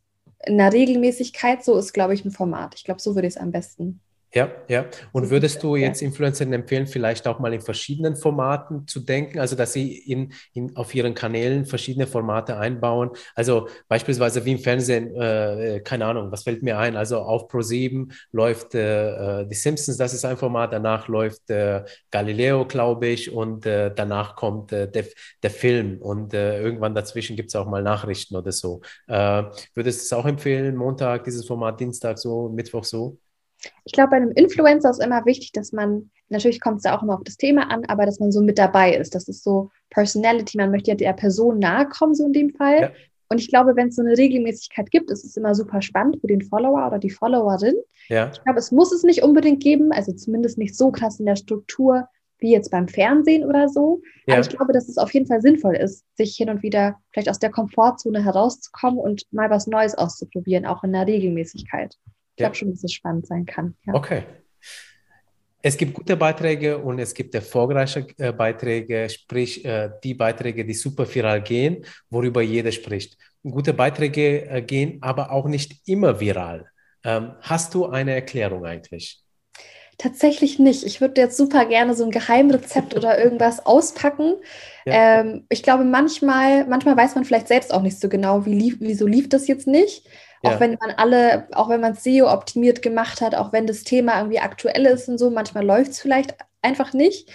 in einer Regelmäßigkeit, so ist, glaube ich, ein Format. Ich glaube, so würde ich es am besten ja, ja. Und würdest du jetzt Influencern empfehlen, vielleicht auch mal in verschiedenen Formaten zu denken, also dass sie in, in, auf ihren Kanälen verschiedene Formate einbauen? Also beispielsweise wie im Fernsehen, äh, keine Ahnung, was fällt mir ein? Also auf Pro7 läuft äh, äh, Die Simpsons, das ist ein Format, danach läuft äh, Galileo, glaube ich, und äh, danach kommt äh, der, der Film und irgendwann dazwischen gibt es auch mal Nachrichten oder so. würdest du es auch empfehlen, Montag dieses Format, Dienstag so, Mittwoch so? Ich glaube, bei einem Influencer ist immer wichtig, dass man, natürlich kommt es da auch immer auf das Thema an, aber dass man so mit dabei ist. Das ist so Personality, man möchte ja der Person nahe kommen, so in dem Fall. Ja. Und ich glaube, wenn es so eine Regelmäßigkeit gibt, ist es immer super spannend für den Follower oder die Followerin. Ja. Ich glaube, es muss es nicht unbedingt geben, also zumindest nicht so krass in der Struktur wie jetzt beim Fernsehen oder so. Ja. Aber ich glaube, dass es auf jeden Fall sinnvoll ist, sich hin und wieder vielleicht aus der Komfortzone herauszukommen und mal was Neues auszuprobieren, auch in der Regelmäßigkeit. Ich glaube schon, dass es spannend sein kann. Ja. Okay. Es gibt gute Beiträge und es gibt erfolgreiche äh, Beiträge, sprich äh, die Beiträge, die super viral gehen, worüber jeder spricht. Gute Beiträge äh, gehen aber auch nicht immer viral. Ähm, hast du eine Erklärung eigentlich? Tatsächlich nicht. Ich würde jetzt super gerne so ein Geheimrezept oder irgendwas auspacken. Ja. Ähm, ich glaube, manchmal, manchmal weiß man vielleicht selbst auch nicht so genau, wie lief, wieso lief das jetzt nicht. Auch ja. wenn man alle, auch wenn man SEO optimiert gemacht hat, auch wenn das Thema irgendwie aktuell ist und so, manchmal läuft es vielleicht einfach nicht.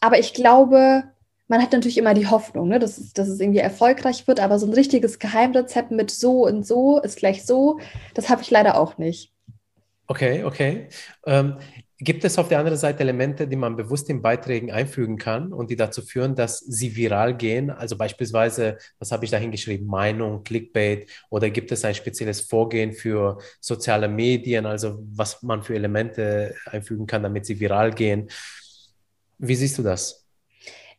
Aber ich glaube, man hat natürlich immer die Hoffnung, ne, dass, es, dass es irgendwie erfolgreich wird, aber so ein richtiges Geheimrezept mit so und so ist gleich so, das habe ich leider auch nicht. Okay, okay. Ähm, Gibt es auf der anderen Seite Elemente, die man bewusst in Beiträgen einfügen kann und die dazu führen, dass sie viral gehen? Also beispielsweise, was habe ich da hingeschrieben? Meinung, Clickbait oder gibt es ein spezielles Vorgehen für soziale Medien, also was man für Elemente einfügen kann, damit sie viral gehen? Wie siehst du das?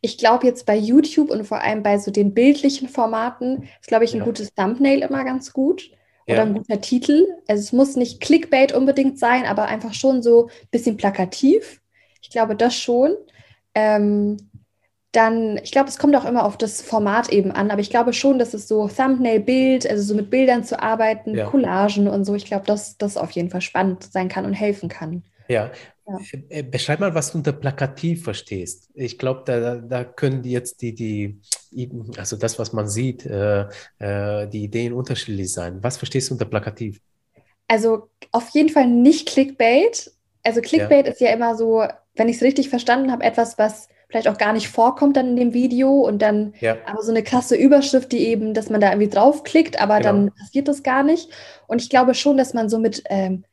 Ich glaube jetzt bei YouTube und vor allem bei so den bildlichen Formaten ist, glaube ich, ein ja. gutes Thumbnail immer ganz gut. Oder ein guter Titel. Also es muss nicht Clickbait unbedingt sein, aber einfach schon so ein bisschen plakativ. Ich glaube, das schon. Ähm, dann, ich glaube, es kommt auch immer auf das Format eben an, aber ich glaube schon, dass es so Thumbnail-Bild, also so mit Bildern zu arbeiten, ja. Collagen und so, ich glaube, dass das auf jeden Fall spannend sein kann und helfen kann. Ja. Ja. Äh, beschreib mal, was du unter plakativ verstehst. Ich glaube, da, da können die jetzt die, die, also das, was man sieht, äh, äh, die Ideen unterschiedlich sein. Was verstehst du unter plakativ? Also auf jeden Fall nicht Clickbait. Also Clickbait ja. ist ja immer so, wenn ich es richtig verstanden habe, etwas, was vielleicht auch gar nicht vorkommt dann in dem Video und dann ja. aber so eine krasse Überschrift, die eben, dass man da irgendwie draufklickt, aber genau. dann passiert das gar nicht. Und ich glaube schon, dass man so mit, ähm,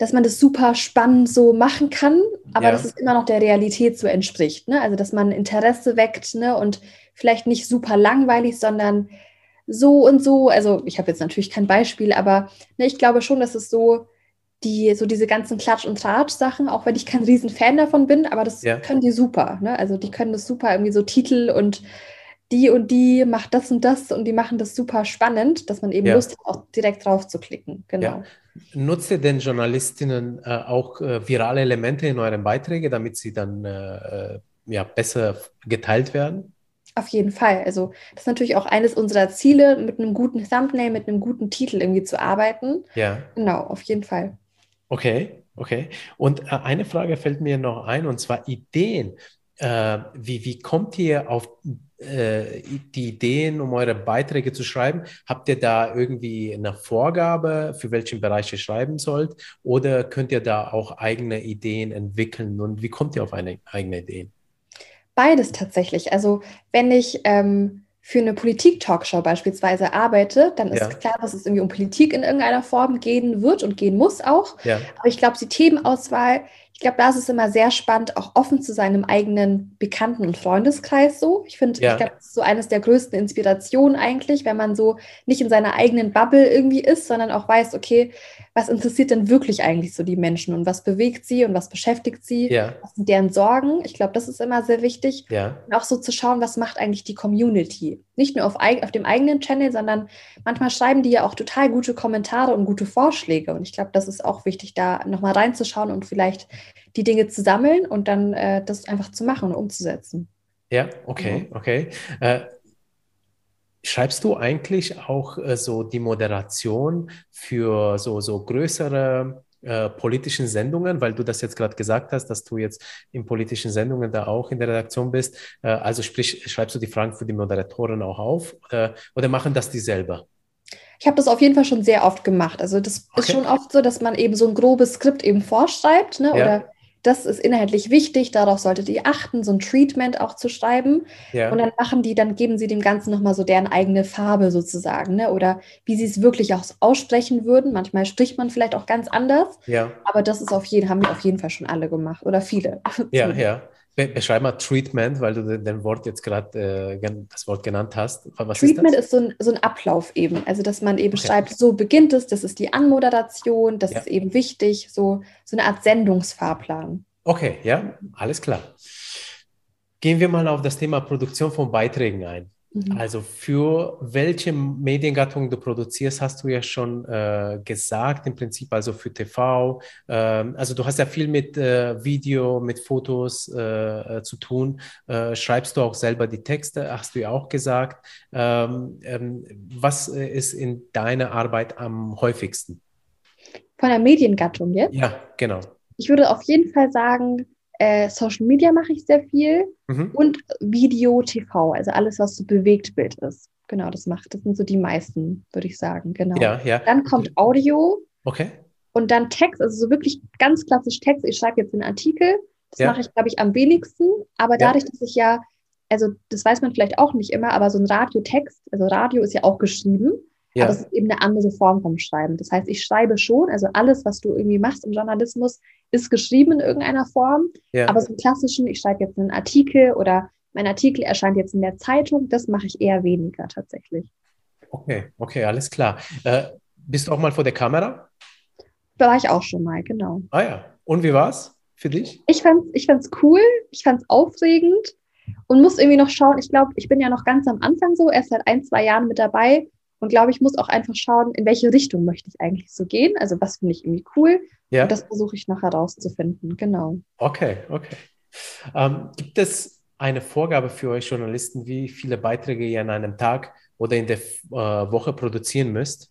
dass man das super spannend so machen kann, aber ja. dass es immer noch der Realität so entspricht. Ne? Also dass man Interesse weckt ne? und vielleicht nicht super langweilig, sondern so und so. Also ich habe jetzt natürlich kein Beispiel, aber ne, ich glaube schon, dass es so die, so diese ganzen Klatsch- und Tratsch-Sachen, auch wenn ich kein Riesenfan davon bin, aber das ja. können die super. Ne? Also die können das super, irgendwie so Titel und die und die macht das und das und die machen das super spannend, dass man eben ja. Lust hat, auch direkt drauf zu klicken. Genau. Ja. Nutzt ihr denn Journalistinnen äh, auch äh, virale Elemente in euren Beiträgen, damit sie dann äh, äh, ja, besser geteilt werden? Auf jeden Fall. Also das ist natürlich auch eines unserer Ziele, mit einem guten Thumbnail, mit einem guten Titel irgendwie zu arbeiten. Ja. Genau, auf jeden Fall. Okay, okay. Und äh, eine Frage fällt mir noch ein, und zwar Ideen. Äh, wie, wie kommt ihr auf äh, die Ideen, um eure Beiträge zu schreiben? Habt ihr da irgendwie eine Vorgabe, für welchen Bereich ihr schreiben sollt? Oder könnt ihr da auch eigene Ideen entwickeln? Und wie kommt ihr auf eine, eigene Ideen? Beides tatsächlich. Also wenn ich ähm, für eine Politik-Talkshow beispielsweise arbeite, dann ist ja. klar, dass es irgendwie um Politik in irgendeiner Form gehen wird und gehen muss auch. Ja. Aber ich glaube, die Themenauswahl ich glaube, da ist es immer sehr spannend, auch offen zu sein im eigenen Bekannten- und Freundeskreis so. Ich finde, ja. ich glaube, das ist so eines der größten Inspirationen eigentlich, wenn man so nicht in seiner eigenen Bubble irgendwie ist, sondern auch weiß, okay, was interessiert denn wirklich eigentlich so die Menschen und was bewegt sie und was beschäftigt sie? Ja. Was sind deren Sorgen? Ich glaube, das ist immer sehr wichtig. Ja. Und auch so zu schauen, was macht eigentlich die Community? Nicht nur auf, auf dem eigenen Channel, sondern manchmal schreiben die ja auch total gute Kommentare und gute Vorschläge. Und ich glaube, das ist auch wichtig, da nochmal reinzuschauen und vielleicht die Dinge zu sammeln und dann äh, das einfach zu machen und umzusetzen. Ja, okay, mhm. okay. Äh, schreibst du eigentlich auch äh, so die Moderation für so, so größere äh, politischen Sendungen, weil du das jetzt gerade gesagt hast, dass du jetzt in politischen Sendungen da auch in der Redaktion bist. Äh, also sprich, schreibst du die Fragen für die Moderatoren auch auf oder, oder machen das die selber? Ich habe das auf jeden Fall schon sehr oft gemacht. Also das okay. ist schon oft so, dass man eben so ein grobes Skript eben vorschreibt, ne? Ja. Oder das ist inhaltlich wichtig, darauf solltet ihr achten, so ein Treatment auch zu schreiben. Ja. Und dann machen die, dann geben sie dem Ganzen nochmal so deren eigene Farbe sozusagen, ne? Oder wie sie es wirklich auch aussprechen würden. Manchmal spricht man vielleicht auch ganz anders. Ja. Aber das ist auf jeden, haben wir auf jeden Fall schon alle gemacht oder viele. Ja, ja. Beschreib mal Treatment, weil du den Wort jetzt gerade äh, das Wort genannt hast. Was Treatment ist, ist, so, ein, so ein Ablauf eben. Also, dass man eben okay. schreibt, so beginnt es, das ist die Anmoderation, das ja. ist eben wichtig, so, so eine Art Sendungsfahrplan. Okay, ja, alles klar. Gehen wir mal auf das Thema Produktion von Beiträgen ein. Mhm. Also für welche Mediengattung du produzierst, hast du ja schon äh, gesagt, im Prinzip also für TV. Ähm, also du hast ja viel mit äh, Video, mit Fotos äh, äh zu tun. Äh, schreibst du auch selber die Texte, hast du ja auch gesagt. Ähm, ähm, was äh, ist in deiner Arbeit am häufigsten? Von der Mediengattung jetzt? Ja, genau. Ich würde auf jeden Fall sagen, äh, Social Media mache ich sehr viel mhm. und Video, TV, also alles, was so Bewegtbild ist. Genau, das macht, das sind so die meisten, würde ich sagen. Genau. Ja, ja. Dann kommt Audio. Okay. Und dann Text, also so wirklich ganz klassisch Text. Ich schreibe jetzt einen Artikel. Das ja. mache ich, glaube ich, am wenigsten. Aber dadurch, dass ich ja, also das weiß man vielleicht auch nicht immer, aber so ein Radiotext, also Radio ist ja auch geschrieben. Ja. Aber es ist eben eine andere Form vom Schreiben. Das heißt, ich schreibe schon, also alles, was du irgendwie machst im Journalismus, ist geschrieben in irgendeiner Form. Ja. Aber so einen klassischen, ich schreibe jetzt einen Artikel oder mein Artikel erscheint jetzt in der Zeitung, das mache ich eher weniger tatsächlich. Okay, okay, alles klar. Äh, bist du auch mal vor der Kamera? Da war ich auch schon mal, genau. Ah ja. Und wie war es für dich? Ich fand es ich fand's cool, ich fand es aufregend und muss irgendwie noch schauen. Ich glaube, ich bin ja noch ganz am Anfang so, erst seit ein, zwei Jahren mit dabei. Und glaube ich, muss auch einfach schauen, in welche Richtung möchte ich eigentlich so gehen. Also was finde ich irgendwie cool. Ja. Und das versuche ich noch herauszufinden. Genau. Okay, okay. Ähm, gibt es eine Vorgabe für euch Journalisten, wie viele Beiträge ihr an einem Tag oder in der äh, Woche produzieren müsst?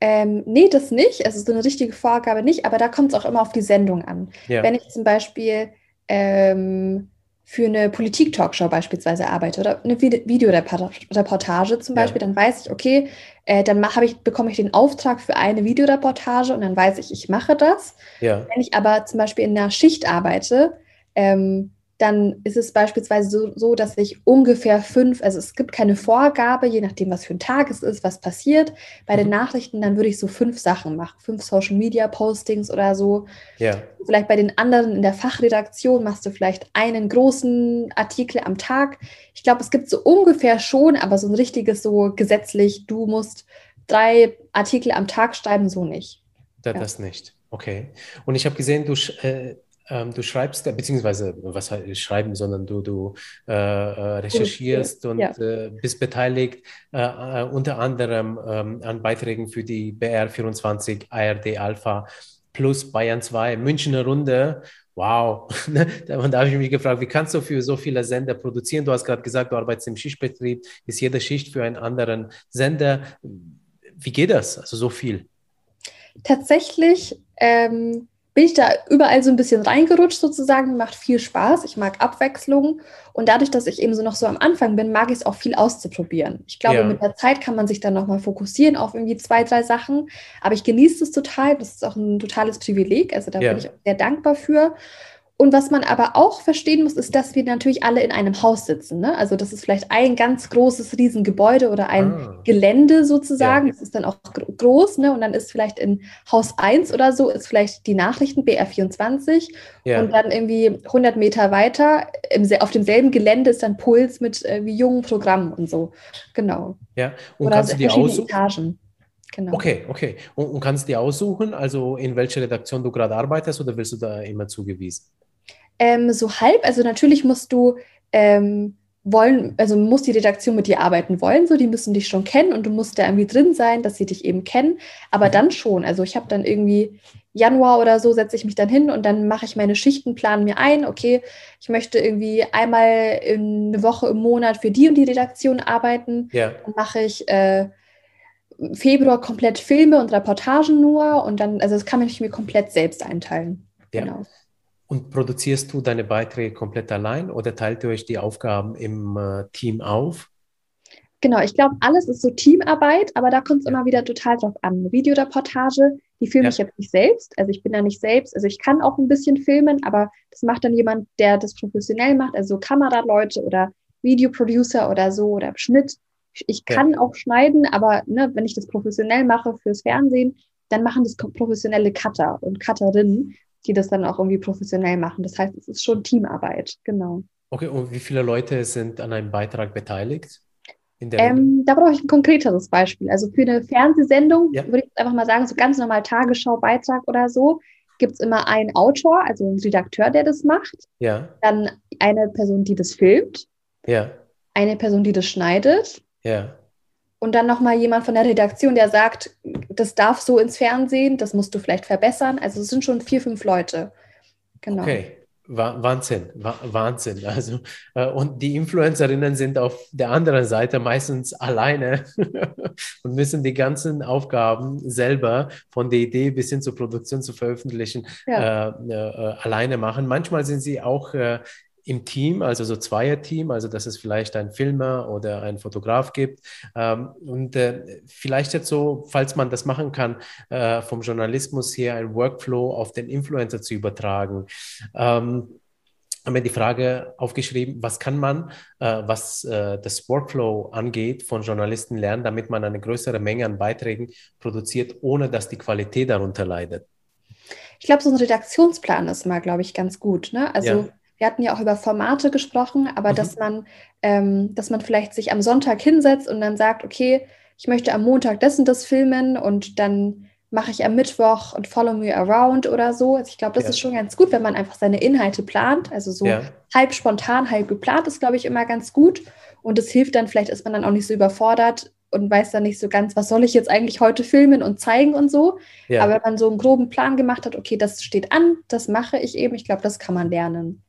Ähm, nee, das nicht. Also so eine richtige Vorgabe nicht, aber da kommt es auch immer auf die Sendung an. Ja. Wenn ich zum Beispiel ähm, für eine Politik-Talkshow beispielsweise arbeite oder eine Videoreportage zum Beispiel, ja. dann weiß ich, okay, äh, dann ich, bekomme ich den Auftrag für eine Videoreportage und dann weiß ich, ich mache das. Ja. Wenn ich aber zum Beispiel in einer Schicht arbeite, ähm, dann ist es beispielsweise so, so, dass ich ungefähr fünf, also es gibt keine Vorgabe, je nachdem, was für ein Tag es ist, was passiert. Bei den mhm. Nachrichten, dann würde ich so fünf Sachen machen, fünf Social Media Postings oder so. Ja. Vielleicht bei den anderen in der Fachredaktion machst du vielleicht einen großen Artikel am Tag. Ich glaube, es gibt so ungefähr schon, aber so ein richtiges, so gesetzlich, du musst drei Artikel am Tag schreiben, so nicht. Das, ja. das nicht. Okay. Und ich habe gesehen, du äh, ähm, du schreibst, beziehungsweise was heißt schreiben, sondern du, du äh, äh recherchierst und ja. äh, bist beteiligt äh, äh, unter anderem ähm, an Beiträgen für die BR24, ARD Alpha plus Bayern 2, Münchner Runde. Wow, und da habe ich mich gefragt, wie kannst du für so viele Sender produzieren? Du hast gerade gesagt, du arbeitest im Schichtbetrieb, ist jede Schicht für einen anderen Sender. Wie geht das? Also so viel? Tatsächlich ähm, bin ich da überall so ein bisschen reingerutscht sozusagen, macht viel Spaß. Ich mag Abwechslung und dadurch, dass ich eben so noch so am Anfang bin, mag ich es auch viel auszuprobieren. Ich glaube, ja. mit der Zeit kann man sich dann nochmal fokussieren auf irgendwie zwei, drei Sachen, aber ich genieße es total. Das ist auch ein totales Privileg, also da ja. bin ich auch sehr dankbar für. Und was man aber auch verstehen muss, ist, dass wir natürlich alle in einem Haus sitzen. Ne? Also das ist vielleicht ein ganz großes Riesengebäude oder ein ah. Gelände sozusagen. Ja. Das ist dann auch groß. Ne? Und dann ist vielleicht in Haus 1 oder so, ist vielleicht die Nachrichten BR24. Ja. Und dann irgendwie 100 Meter weiter im, auf demselben Gelände ist dann Puls mit äh, wie jungen Programmen und so. Genau. Ja, und oder kannst du die aussuchen? Etagen. Genau. Okay, okay. Und, und kannst du dir aussuchen, also in welcher Redaktion du gerade arbeitest oder willst du da immer zugewiesen? Ähm, so halb, also natürlich musst du ähm, wollen, also muss die Redaktion mit dir arbeiten wollen, so die müssen dich schon kennen und du musst da irgendwie drin sein, dass sie dich eben kennen, aber mhm. dann schon, also ich habe dann irgendwie Januar oder so setze ich mich dann hin und dann mache ich meine Schichten, plane mir ein, okay, ich möchte irgendwie einmal in eine Woche im Monat für die und die Redaktion arbeiten, ja. dann mache ich äh, Februar komplett Filme und Reportagen nur und dann, also das kann ich mir komplett selbst einteilen. Ja. Genau. Und produzierst du deine Beiträge komplett allein oder teilt ihr euch die Aufgaben im äh, Team auf? Genau, ich glaube, alles ist so Teamarbeit, aber da kommt es ja. immer wieder total drauf an. Videoreportage, die filme ja. ich jetzt nicht selbst. Also ich bin da nicht selbst. Also ich kann auch ein bisschen filmen, aber das macht dann jemand, der das professionell macht, also Kameraleute oder Videoproducer oder so oder Schnitt. Ich kann ja. auch schneiden, aber ne, wenn ich das professionell mache fürs Fernsehen, dann machen das professionelle Cutter und Cutterinnen die das dann auch irgendwie professionell machen. Das heißt, es ist schon Teamarbeit, genau. Okay, und wie viele Leute sind an einem Beitrag beteiligt? Ähm, da brauche ich ein konkreteres Beispiel. Also für eine Fernsehsendung ja. würde ich einfach mal sagen, so ganz normal Tagesschau-Beitrag oder so, gibt es immer einen Autor, also einen Redakteur, der das macht. Ja. Dann eine Person, die das filmt. Ja. Eine Person, die das schneidet. Ja und dann nochmal jemand von der Redaktion, der sagt, das darf so ins Fernsehen, das musst du vielleicht verbessern. Also es sind schon vier, fünf Leute. Genau. Okay. Wahnsinn, Wahnsinn. Also, äh, und die Influencerinnen sind auf der anderen Seite meistens alleine und müssen die ganzen Aufgaben selber von der Idee bis hin zur Produktion zu veröffentlichen ja. äh, äh, alleine machen. Manchmal sind sie auch äh, im Team, also so Zweier-Team, also dass es vielleicht einen Filmer oder einen Fotograf gibt. Ähm, und äh, vielleicht jetzt so, falls man das machen kann, äh, vom Journalismus her einen Workflow auf den Influencer zu übertragen. Ähm, haben wir die Frage aufgeschrieben, was kann man, äh, was das Workflow angeht, von Journalisten lernen, damit man eine größere Menge an Beiträgen produziert, ohne dass die Qualität darunter leidet? Ich glaube, so ein Redaktionsplan ist mal, glaube ich, ganz gut. Ne? Also ja wir hatten ja auch über Formate gesprochen, aber mhm. dass man, ähm, dass man vielleicht sich am Sonntag hinsetzt und dann sagt, okay, ich möchte am Montag das und das filmen und dann mache ich am Mittwoch und Follow Me Around oder so. Also ich glaube, das ja. ist schon ganz gut, wenn man einfach seine Inhalte plant. Also so ja. halb spontan, halb geplant ist, glaube ich, immer ganz gut. Und es hilft dann, vielleicht ist man dann auch nicht so überfordert, und weiß dann nicht so ganz, was soll ich jetzt eigentlich heute filmen und zeigen und so. Ja. Aber wenn man so einen groben Plan gemacht hat, okay, das steht an, das mache ich eben, ich glaube, das kann man lernen.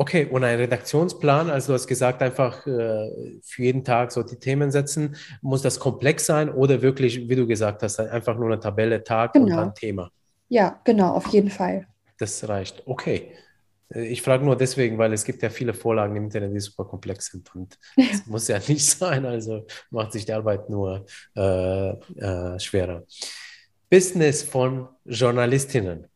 Okay, und ein Redaktionsplan, also du hast gesagt, einfach äh, für jeden Tag so die Themen setzen. Muss das komplex sein oder wirklich, wie du gesagt hast, einfach nur eine Tabelle, Tag genau. und dann Thema? Ja, genau, auf jeden Fall. Das reicht. Okay. Äh, ich frage nur deswegen, weil es gibt ja viele Vorlagen im Internet, die super komplex sind und das muss ja nicht sein, also macht sich die Arbeit nur äh, äh, schwerer. Business von Journalistinnen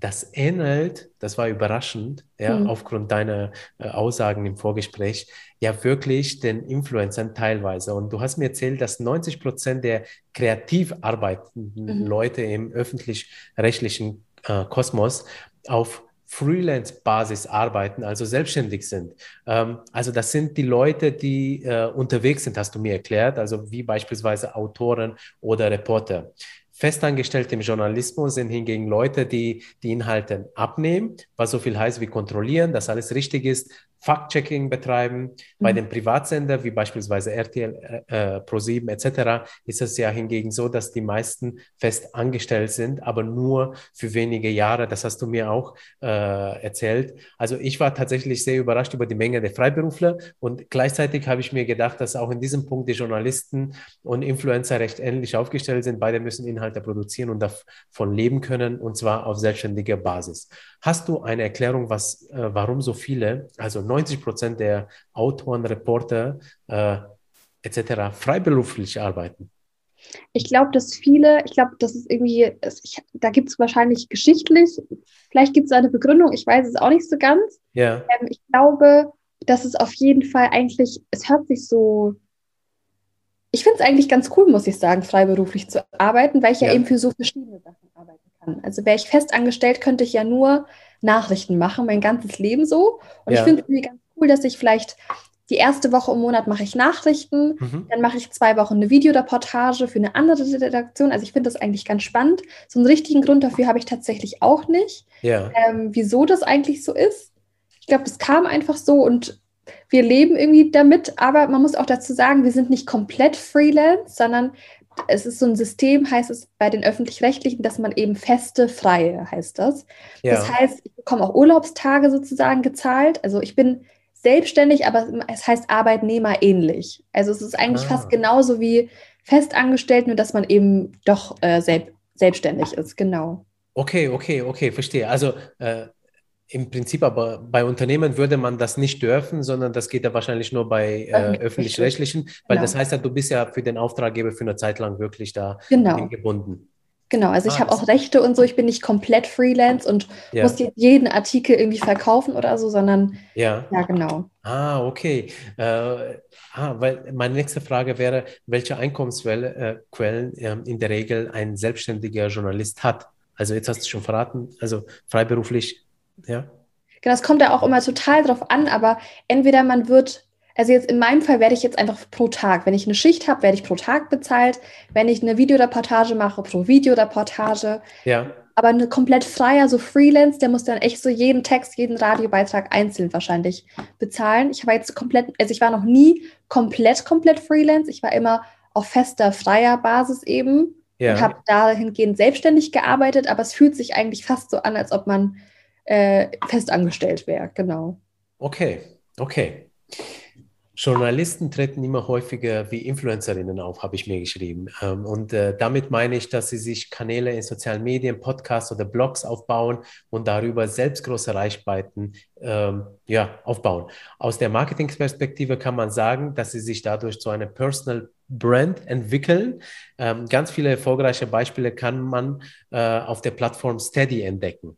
das ähnelt, das war überraschend, ja, mhm. aufgrund deiner äh, Aussagen im Vorgespräch, ja wirklich den Influencern teilweise. Und du hast mir erzählt, dass 90 Prozent der kreativ arbeitenden mhm. Leute im öffentlich-rechtlichen äh, Kosmos auf Freelance-Basis arbeiten, also selbstständig sind. Ähm, also das sind die Leute, die äh, unterwegs sind, hast du mir erklärt, also wie beispielsweise Autoren oder Reporter. Festangestellte im Journalismus sind hingegen Leute, die die Inhalte abnehmen, was so viel heißt wie kontrollieren, dass alles richtig ist, Fact-Checking betreiben. Mhm. Bei den Privatsender wie beispielsweise RTL, äh, äh Pro7 etc. ist es ja hingegen so, dass die meisten fest angestellt sind, aber nur für wenige Jahre. Das hast du mir auch äh, erzählt. Also ich war tatsächlich sehr überrascht über die Menge der Freiberufler und gleichzeitig habe ich mir gedacht, dass auch in diesem Punkt die Journalisten und Influencer recht ähnlich aufgestellt sind. Beide müssen Inhalte produzieren und davon leben können und zwar auf selbstständiger Basis. Hast du eine Erklärung, was, äh, warum so viele, also 90 Prozent der Autoren, Reporter äh, etc. freiberuflich arbeiten? Ich glaube, dass viele, ich glaube, das ist irgendwie, ich, da gibt es wahrscheinlich geschichtlich, vielleicht gibt es eine Begründung, ich weiß es auch nicht so ganz. Ja. Ähm, ich glaube, dass es auf jeden Fall eigentlich, es hört sich so, ich finde es eigentlich ganz cool, muss ich sagen, freiberuflich zu arbeiten, weil ich ja, ja eben für so verschiedene Sachen arbeite kann. Also wäre ich fest angestellt, könnte ich ja nur Nachrichten machen, mein ganzes Leben so. Und ja. ich finde es irgendwie ganz cool, dass ich vielleicht die erste Woche im Monat mache ich Nachrichten, mhm. dann mache ich zwei Wochen eine Videoreportage für eine andere Redaktion. Also ich finde das eigentlich ganz spannend. So einen richtigen Grund dafür habe ich tatsächlich auch nicht, ja. ähm, wieso das eigentlich so ist. Ich glaube, das kam einfach so und wir leben irgendwie damit, aber man muss auch dazu sagen, wir sind nicht komplett Freelance, sondern es ist so ein System, heißt es bei den öffentlich-rechtlichen, dass man eben feste, freie heißt das. Ja. Das heißt, ich bekomme auch Urlaubstage sozusagen gezahlt. Also ich bin selbstständig, aber es heißt Arbeitnehmer ähnlich. Also es ist eigentlich ah. fast genauso wie festangestellt, nur dass man eben doch äh, selb selbstständig ist, genau. Okay, okay, okay, verstehe. Also äh, im Prinzip aber bei Unternehmen würde man das nicht dürfen, sondern das geht ja wahrscheinlich nur bei äh, öffentlich-rechtlichen, weil genau. das heißt ja, du bist ja für den Auftraggeber für eine Zeit lang wirklich da genau. gebunden. Genau, also ah, ich habe auch Rechte und so, ich bin nicht komplett Freelance und ja. muss jeden Artikel irgendwie verkaufen oder so, sondern ja, ja genau. Ah, okay. Äh, ah, weil meine nächste Frage wäre, welche Einkommensquellen äh, in der Regel ein selbstständiger Journalist hat? Also jetzt hast du schon verraten, also freiberuflich ja. Genau, das kommt ja auch immer total drauf an, aber entweder man wird, also jetzt in meinem Fall werde ich jetzt einfach pro Tag, wenn ich eine Schicht habe, werde ich pro Tag bezahlt. Wenn ich eine Videoreportage mache, pro Videoreportage. Ja. Aber eine komplett freier, so Freelance, der muss dann echt so jeden Text, jeden Radiobeitrag einzeln wahrscheinlich bezahlen. Ich war jetzt komplett, also ich war noch nie komplett, komplett Freelance. Ich war immer auf fester, freier Basis eben ja. und habe dahingehend selbstständig gearbeitet, aber es fühlt sich eigentlich fast so an, als ob man äh, festangestellt wäre, genau. Okay, okay. Journalisten treten immer häufiger wie Influencerinnen auf, habe ich mir geschrieben. Ähm, und äh, damit meine ich, dass sie sich Kanäle in sozialen Medien, Podcasts oder Blogs aufbauen und darüber selbst große Reichweiten ähm, ja, aufbauen. Aus der Marketingperspektive kann man sagen, dass sie sich dadurch zu einer Personal Brand entwickeln. Ähm, ganz viele erfolgreiche Beispiele kann man äh, auf der Plattform Steady entdecken.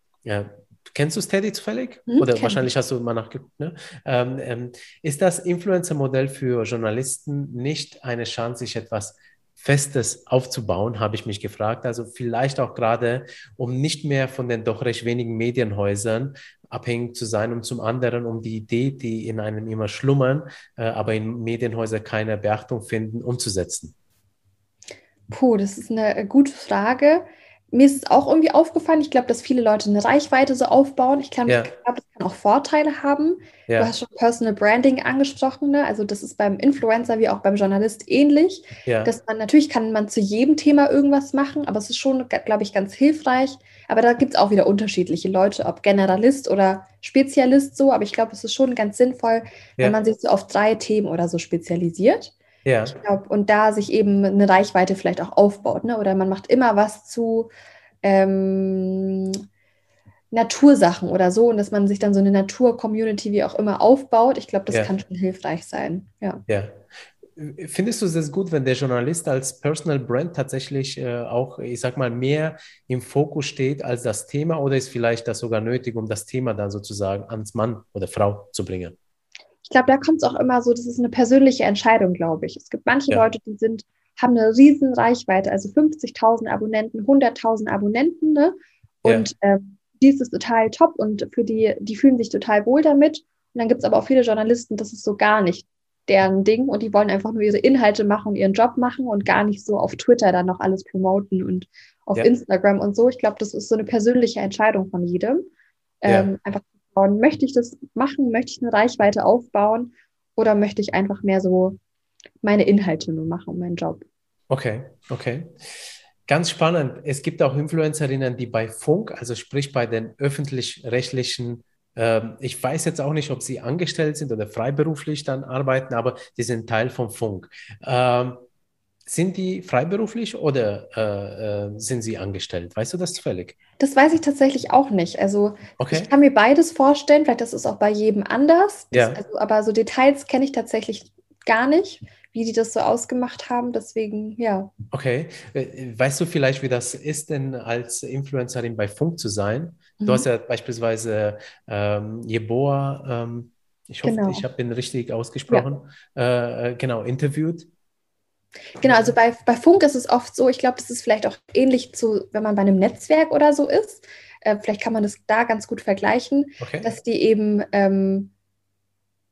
Kennst du Steady zufällig? Hm, Oder wahrscheinlich ich. hast du mal nachgeguckt. Ne? Ähm, ähm, ist das Influencer-Modell für Journalisten nicht eine Chance, sich etwas Festes aufzubauen, habe ich mich gefragt. Also vielleicht auch gerade, um nicht mehr von den doch recht wenigen Medienhäusern abhängig zu sein und zum anderen, um die Idee, die in einem immer schlummern, äh, aber in Medienhäusern keine Beachtung finden, umzusetzen. Puh, das ist eine gute Frage mir ist es auch irgendwie aufgefallen. Ich glaube, dass viele Leute eine Reichweite so aufbauen. Ich, glaube, ja. ich glaube, das kann auch Vorteile haben. Ja. Du hast schon Personal Branding angesprochen. Ne? Also das ist beim Influencer wie auch beim Journalist ähnlich. Ja. Dass man natürlich kann man zu jedem Thema irgendwas machen, aber es ist schon, glaube ich, ganz hilfreich. Aber da gibt es auch wieder unterschiedliche Leute, ob Generalist oder Spezialist so. Aber ich glaube, es ist schon ganz sinnvoll, wenn man sich so auf drei Themen oder so spezialisiert. Ja. Ich glaube, und da sich eben eine Reichweite vielleicht auch aufbaut, ne? Oder man macht immer was zu ähm, Natursachen oder so und dass man sich dann so eine Natur-Community wie auch immer aufbaut. Ich glaube, das ja. kann schon hilfreich sein. Ja. ja. Findest du es gut, wenn der Journalist als Personal Brand tatsächlich äh, auch, ich sag mal, mehr im Fokus steht als das Thema oder ist vielleicht das sogar nötig, um das Thema dann sozusagen ans Mann oder Frau zu bringen? Ich glaube, da kommt es auch immer so, das ist eine persönliche Entscheidung, glaube ich. Es gibt manche ja. Leute, die sind, haben eine riesen Reichweite, also 50.000 Abonnenten, 100.000 Abonnenten, ne? Und ja. ähm, die ist total top und für die, die fühlen sich total wohl damit. Und dann gibt es aber auch viele Journalisten, das ist so gar nicht deren Ding und die wollen einfach nur ihre Inhalte machen und ihren Job machen und gar nicht so auf Twitter dann noch alles promoten und auf ja. Instagram und so. Ich glaube, das ist so eine persönliche Entscheidung von jedem. Ähm, einfach aufbauen? Möchte ich das machen? Möchte ich eine Reichweite aufbauen? Oder möchte ich einfach mehr so meine Inhalte nur machen, meinen Job? Okay, okay. Ganz spannend. Es gibt auch Influencerinnen, die bei Funk, also sprich bei den öffentlich-rechtlichen, äh, ich weiß jetzt auch nicht, ob sie angestellt sind oder freiberuflich dann arbeiten, aber die sind Teil von Funk. Ähm, sind die freiberuflich oder äh, äh, sind sie angestellt? Weißt du das zufällig? Das weiß ich tatsächlich auch nicht. Also okay. ich kann mir beides vorstellen. Vielleicht ist es auch bei jedem anders. Das, ja. Also, aber so Details kenne ich tatsächlich gar nicht, wie die das so ausgemacht haben. Deswegen, ja. Okay. Äh, weißt du vielleicht, wie das ist denn als Influencerin bei Funk zu sein? Mhm. Du hast ja beispielsweise ähm, Jeboa, ähm, ich hoffe, genau. ich habe ihn richtig ausgesprochen, ja. äh, genau, interviewt. Genau, also bei, bei Funk ist es oft so, ich glaube, das ist vielleicht auch ähnlich zu, wenn man bei einem Netzwerk oder so ist. Äh, vielleicht kann man das da ganz gut vergleichen, okay. dass die eben, ähm,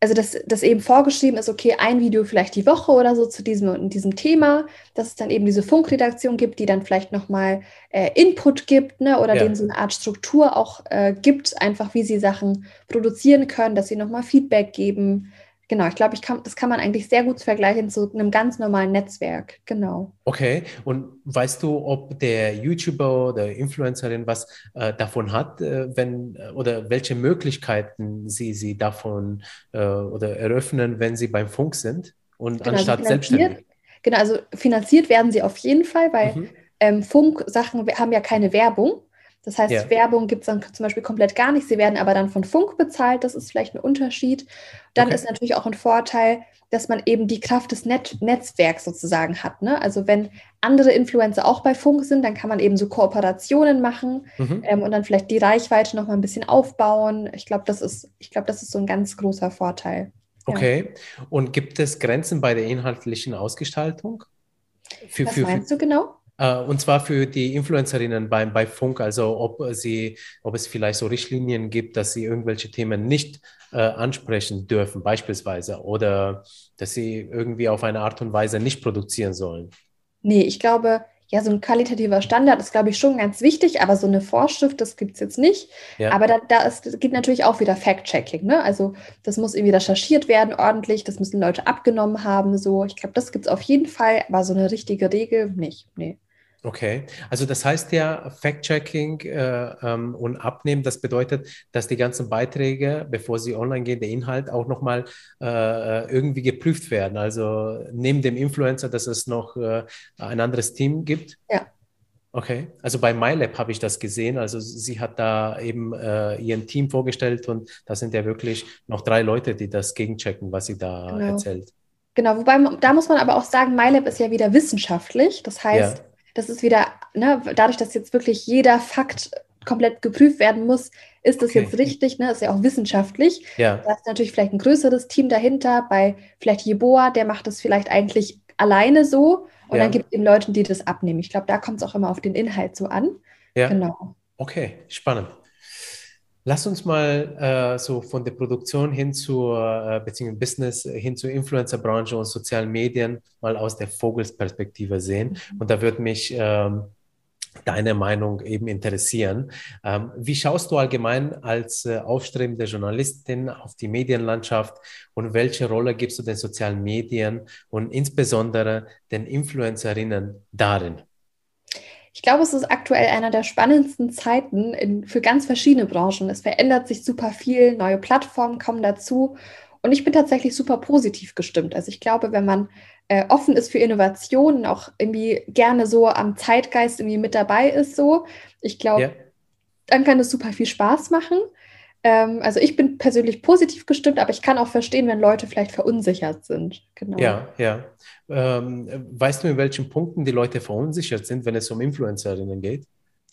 also dass, dass eben vorgeschrieben ist, okay, ein Video vielleicht die Woche oder so zu diesem, diesem Thema, dass es dann eben diese Funkredaktion gibt, die dann vielleicht nochmal äh, Input gibt ne, oder ja. denen so eine Art Struktur auch äh, gibt, einfach wie sie Sachen produzieren können, dass sie nochmal Feedback geben Genau, ich glaube, ich kann, das kann man eigentlich sehr gut vergleichen zu einem ganz normalen Netzwerk. Genau. Okay, und weißt du, ob der YouTuber oder Influencerin was äh, davon hat, äh, wenn äh, oder welche Möglichkeiten sie, sie davon äh, oder eröffnen, wenn sie beim Funk sind und genau, anstatt selbstständig? Genau, also finanziert werden sie auf jeden Fall, weil mhm. ähm, Funk-Sachen haben ja keine Werbung. Das heißt, ja. Werbung gibt es dann zum Beispiel komplett gar nicht. Sie werden aber dann von Funk bezahlt. Das ist vielleicht ein Unterschied. Dann okay. ist natürlich auch ein Vorteil, dass man eben die Kraft des Net Netzwerks sozusagen hat. Ne? Also wenn andere Influencer auch bei Funk sind, dann kann man eben so Kooperationen machen mhm. ähm, und dann vielleicht die Reichweite noch mal ein bisschen aufbauen. Ich glaube, das ist, ich glaube, das ist so ein ganz großer Vorteil. Okay. Ja. Und gibt es Grenzen bei der inhaltlichen Ausgestaltung? Für, Was für, meinst du genau? Äh, und zwar für die Influencerinnen bei, bei Funk, also ob sie, ob es vielleicht so Richtlinien gibt, dass sie irgendwelche Themen nicht äh, ansprechen dürfen, beispielsweise, oder dass sie irgendwie auf eine Art und Weise nicht produzieren sollen. Nee, ich glaube, ja, so ein qualitativer Standard ist, glaube ich, schon ganz wichtig, aber so eine Vorschrift, das gibt es jetzt nicht. Ja. Aber da, da ist, gibt natürlich auch wieder Fact-Checking. Ne? Also das muss irgendwie recherchiert werden ordentlich, das müssen Leute abgenommen haben. So, ich glaube, das gibt es auf jeden Fall, aber so eine richtige Regel nicht. Nee. Okay, also das heißt ja, Fact-Checking äh, ähm, und Abnehmen, das bedeutet, dass die ganzen Beiträge, bevor sie online gehen, der Inhalt auch nochmal äh, irgendwie geprüft werden. Also neben dem Influencer, dass es noch äh, ein anderes Team gibt. Ja. Okay, also bei MyLab habe ich das gesehen. Also sie hat da eben äh, ihren Team vorgestellt und da sind ja wirklich noch drei Leute, die das gegenchecken, was sie da genau. erzählt. Genau, wobei da muss man aber auch sagen, MyLab ist ja wieder wissenschaftlich. Das heißt, ja das ist wieder, ne, dadurch, dass jetzt wirklich jeder Fakt komplett geprüft werden muss, ist das okay. jetzt richtig, ne? Ist ja auch wissenschaftlich. Ja. Da ist natürlich vielleicht ein größeres Team dahinter, bei vielleicht Jeboa, der macht das vielleicht eigentlich alleine so und ja. dann gibt es eben Leute, die das abnehmen. Ich glaube, da kommt es auch immer auf den Inhalt so an. Ja. Genau. Okay, spannend. Lass uns mal äh, so von der Produktion hin zur, äh, beziehungsweise Business hin zur Influencer-Branche und sozialen Medien mal aus der Vogelsperspektive sehen. Mhm. Und da würde mich ähm, deine Meinung eben interessieren. Ähm, wie schaust du allgemein als äh, aufstrebende Journalistin auf die Medienlandschaft und welche Rolle gibst du den sozialen Medien und insbesondere den Influencerinnen darin? Ich glaube, es ist aktuell einer der spannendsten Zeiten in, für ganz verschiedene Branchen. Es verändert sich super viel, neue Plattformen kommen dazu und ich bin tatsächlich super positiv gestimmt. Also ich glaube, wenn man äh, offen ist für Innovationen, auch irgendwie gerne so am Zeitgeist irgendwie mit dabei ist, so, ich glaube, ja. dann kann es super viel Spaß machen. Ähm, also ich bin persönlich positiv gestimmt, aber ich kann auch verstehen, wenn Leute vielleicht verunsichert sind. Genau. Ja, ja. Ähm, weißt du, in welchen Punkten die Leute verunsichert sind, wenn es um Influencerinnen geht?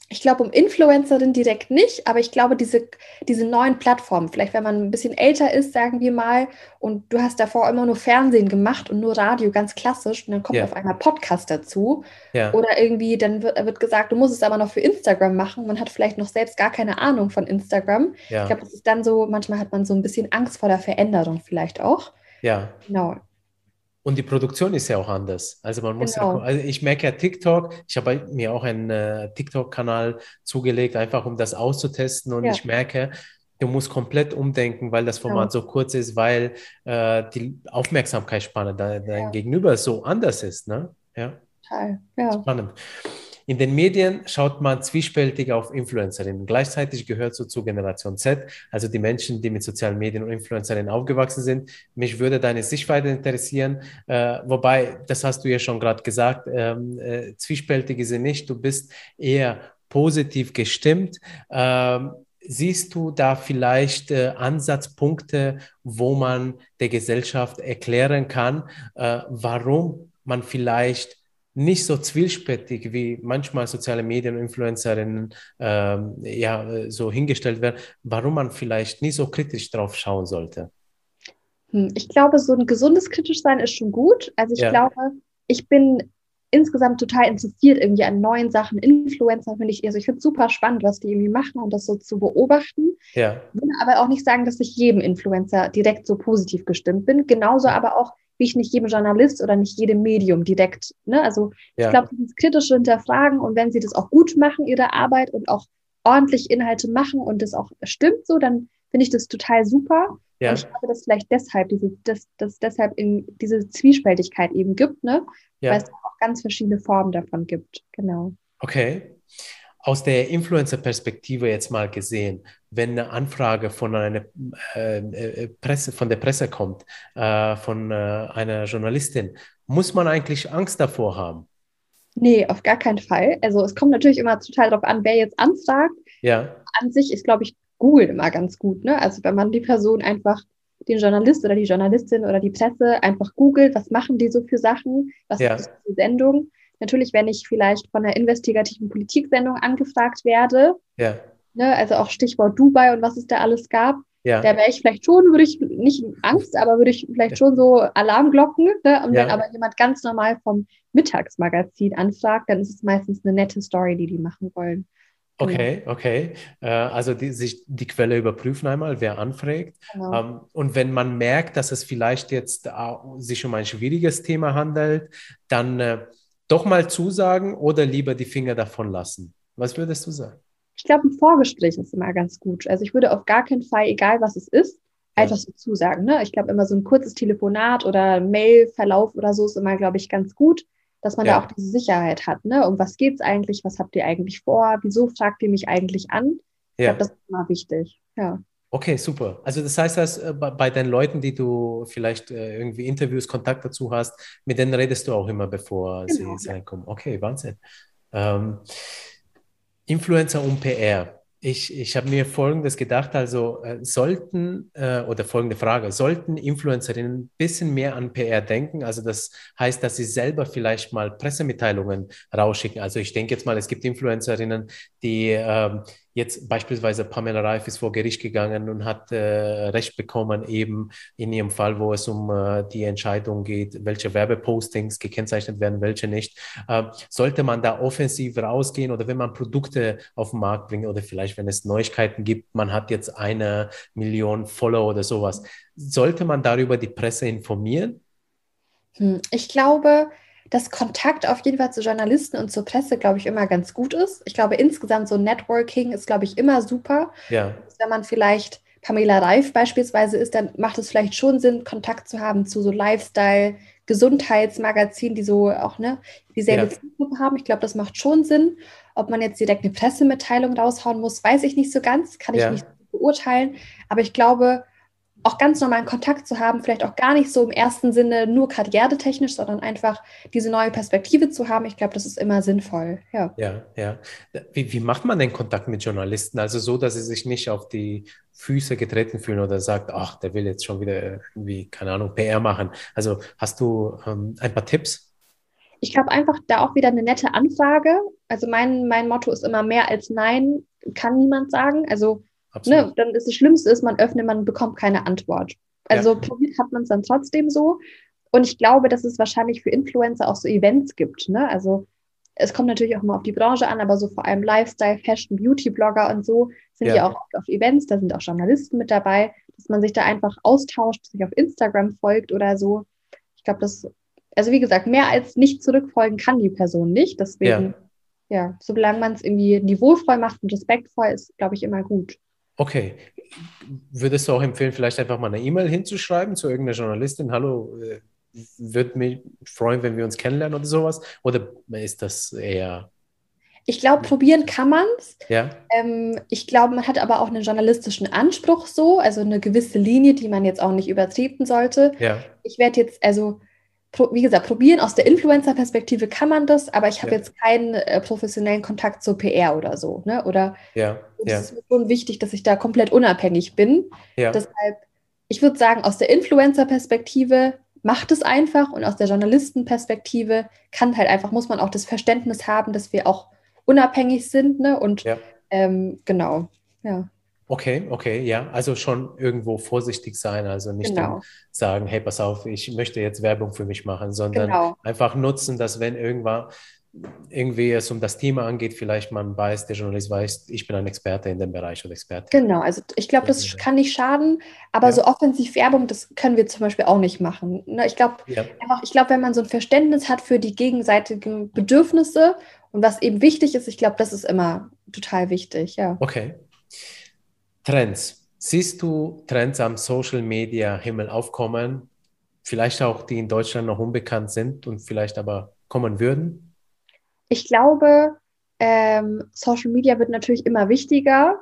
Ich glaube, um Influencerin direkt nicht, aber ich glaube, diese, diese neuen Plattformen, vielleicht wenn man ein bisschen älter ist, sagen wir mal, und du hast davor immer nur Fernsehen gemacht und nur Radio, ganz klassisch, und dann kommt ja. auf einmal Podcast dazu. Ja. Oder irgendwie, dann wird, wird gesagt, du musst es aber noch für Instagram machen. Man hat vielleicht noch selbst gar keine Ahnung von Instagram. Ja. Ich glaube, das ist dann so, manchmal hat man so ein bisschen Angst vor der Veränderung vielleicht auch. Ja. Genau. Und die Produktion ist ja auch anders. Also man muss genau. ja, also ich merke ja TikTok, ich habe mir auch einen äh, TikTok-Kanal zugelegt, einfach um das auszutesten und ja. ich merke, du musst komplett umdenken, weil das Format ja. so kurz ist, weil äh, die Aufmerksamkeitsspanne dein, dein. Gegenüber so anders ist. Ne? Ja. Total. Ja. Spannend. In den Medien schaut man zwiespältig auf Influencerinnen. Gleichzeitig gehört so zur Generation Z, also die Menschen, die mit sozialen Medien und Influencerinnen aufgewachsen sind. Mich würde deine Sichtweise interessieren, äh, wobei, das hast du ja schon gerade gesagt, ähm, äh, zwiespältig ist sie nicht. Du bist eher positiv gestimmt. Ähm, siehst du da vielleicht äh, Ansatzpunkte, wo man der Gesellschaft erklären kann, äh, warum man vielleicht nicht so zwiespältig, wie manchmal soziale Medien, Influencerinnen ähm, ja, so hingestellt werden, warum man vielleicht nicht so kritisch drauf schauen sollte. Hm, ich glaube, so ein gesundes Kritischsein ist schon gut. Also ich ja. glaube, ich bin insgesamt total interessiert irgendwie an neuen Sachen. Influencer finde ich, also ich finde es super spannend, was die irgendwie machen und das so zu beobachten. Ja. Würde aber auch nicht sagen, dass ich jedem Influencer direkt so positiv gestimmt bin. Genauso aber auch ich nicht jedem Journalist oder nicht jedem Medium direkt. Ne? Also ja. ich glaube, dieses kritische Hinterfragen und wenn sie das auch gut machen, ihre Arbeit und auch ordentlich Inhalte machen und das auch stimmt so, dann finde ich das total super. Ja. Und ich glaube, dass vielleicht deshalb diese, dass, dass deshalb in diese Zwiespältigkeit eben gibt, ne? Ja. Weil es auch ganz verschiedene Formen davon gibt. Genau. Okay aus der Influencer-Perspektive jetzt mal gesehen, wenn eine Anfrage von einer äh, äh, Presse, von der Presse kommt, äh, von äh, einer Journalistin, muss man eigentlich Angst davor haben? Nee, auf gar keinen Fall. Also es kommt natürlich immer total darauf an, wer jetzt anfragt. Ja. An sich ist, glaube ich, Google immer ganz gut. Ne? Also wenn man die Person einfach, den Journalist oder die Journalistin oder die Presse einfach googelt, was machen die so für Sachen, was ja. ist für Sendung, Natürlich, wenn ich vielleicht von einer investigativen Politiksendung angefragt werde, ja. ne, also auch Stichwort Dubai und was es da alles gab, ja. da wäre ich vielleicht schon, würde ich nicht Angst, aber würde ich vielleicht schon so Alarmglocken. Ne? Und ja. wenn aber jemand ganz normal vom Mittagsmagazin anfragt, dann ist es meistens eine nette Story, die die machen wollen. Genau. Okay, okay. Äh, also die, sich die Quelle überprüfen einmal, wer anfragt. Genau. Ähm, und wenn man merkt, dass es vielleicht jetzt sich um ein schwieriges Thema handelt, dann äh, doch mal zusagen oder lieber die Finger davon lassen? Was würdest du sagen? Ich glaube, ein Vorgespräch ist immer ganz gut. Also ich würde auf gar keinen Fall, egal was es ist, einfach so zusagen. Ne? Ich glaube, immer so ein kurzes Telefonat oder Mailverlauf oder so ist immer, glaube ich, ganz gut, dass man ja. da auch diese Sicherheit hat. Ne? Um was geht es eigentlich? Was habt ihr eigentlich vor? Wieso fragt ihr mich eigentlich an? Ich ja. glaube, das ist immer wichtig. Ja. Okay, super. Also das heißt, dass äh, bei den Leuten, die du vielleicht äh, irgendwie Interviews, Kontakt dazu hast, mit denen redest du auch immer, bevor genau. sie reinkommen. Okay, Wahnsinn. Ähm, Influencer und PR. Ich, ich habe mir Folgendes gedacht, also äh, sollten, äh, oder folgende Frage, sollten Influencerinnen ein bisschen mehr an PR denken? Also das heißt, dass sie selber vielleicht mal Pressemitteilungen rausschicken. Also ich denke jetzt mal, es gibt Influencerinnen, die ähm, Jetzt beispielsweise Pamela Reif ist vor Gericht gegangen und hat äh, Recht bekommen, eben in ihrem Fall, wo es um äh, die Entscheidung geht, welche Werbepostings gekennzeichnet werden, welche nicht. Äh, sollte man da offensiv rausgehen oder wenn man Produkte auf den Markt bringt oder vielleicht, wenn es Neuigkeiten gibt, man hat jetzt eine Million Follower oder sowas, sollte man darüber die Presse informieren? Hm, ich glaube, dass Kontakt auf jeden Fall zu Journalisten und zur Presse, glaube ich, immer ganz gut ist. Ich glaube, insgesamt so Networking ist, glaube ich, immer super. Ja. Wenn man vielleicht Pamela Reif beispielsweise ist, dann macht es vielleicht schon Sinn, Kontakt zu haben zu so Lifestyle, Gesundheitsmagazinen, die so auch ne, dieselbe ja. Zielgruppe haben. Ich glaube, das macht schon Sinn. Ob man jetzt direkt eine Pressemitteilung raushauen muss, weiß ich nicht so ganz, kann ich ja. nicht beurteilen. Aber ich glaube, auch ganz normalen Kontakt zu haben, vielleicht auch gar nicht so im ersten Sinne nur karrieretechnisch, sondern einfach diese neue Perspektive zu haben. Ich glaube, das ist immer sinnvoll. Ja, ja. ja. Wie, wie macht man den Kontakt mit Journalisten? Also so, dass sie sich nicht auf die Füße getreten fühlen oder sagt, ach, der will jetzt schon wieder irgendwie, keine Ahnung, PR machen. Also hast du ähm, ein paar Tipps? Ich glaube einfach da auch wieder eine nette Anfrage. Also mein, mein Motto ist immer mehr als Nein kann niemand sagen. Also Ne, dann ist das Schlimmste ist, man öffnet, man bekommt keine Antwort. Also ja. probiert hat man es dann trotzdem so. Und ich glaube, dass es wahrscheinlich für Influencer auch so Events gibt. Ne? Also es kommt natürlich auch mal auf die Branche an, aber so vor allem Lifestyle, Fashion, Beauty-Blogger und so sind ja. ja auch oft auf Events, da sind auch Journalisten mit dabei, dass man sich da einfach austauscht, sich auf Instagram folgt oder so. Ich glaube, das, also wie gesagt, mehr als nicht zurückfolgen kann die Person nicht. Deswegen, ja, ja solange man es irgendwie niveauvoll macht und respektvoll ist, glaube ich, immer gut. Okay. Würdest du auch empfehlen, vielleicht einfach mal eine E-Mail hinzuschreiben zu irgendeiner Journalistin? Hallo, äh, würde mich freuen, wenn wir uns kennenlernen oder sowas? Oder ist das eher. Ich glaube, probieren kann man es. Ja. Ähm, ich glaube, man hat aber auch einen journalistischen Anspruch so, also eine gewisse Linie, die man jetzt auch nicht übertreten sollte. Ja. Ich werde jetzt, also wie gesagt, probieren aus der Influencer-Perspektive kann man das, aber ich habe ja. jetzt keinen äh, professionellen Kontakt zur PR oder so. Ne? Oder ja, ja. ist mir schon wichtig, dass ich da komplett unabhängig bin. Ja. Deshalb, ich würde sagen, aus der Influencer-Perspektive macht es einfach und aus der Journalistenperspektive kann halt einfach, muss man auch das Verständnis haben, dass wir auch unabhängig sind. Ne? Und ja. ähm, genau, ja. Okay, okay, ja. Also schon irgendwo vorsichtig sein, also nicht genau. sagen, hey, pass auf, ich möchte jetzt Werbung für mich machen, sondern genau. einfach nutzen, dass wenn irgendwann irgendwie es um das Thema angeht, vielleicht man weiß, der Journalist weiß, ich bin ein Experte in dem Bereich oder Experte. Genau, also ich glaube, das kann nicht schaden, aber ja. so offensiv Werbung, das können wir zum Beispiel auch nicht machen. Ne, ich glaube, ja. ich glaube, wenn man so ein Verständnis hat für die gegenseitigen Bedürfnisse und was eben wichtig ist, ich glaube, das ist immer total wichtig, ja. Okay. Trends. Siehst du Trends am Social Media Himmel aufkommen? Vielleicht auch, die in Deutschland noch unbekannt sind und vielleicht aber kommen würden? Ich glaube, ähm, Social Media wird natürlich immer wichtiger.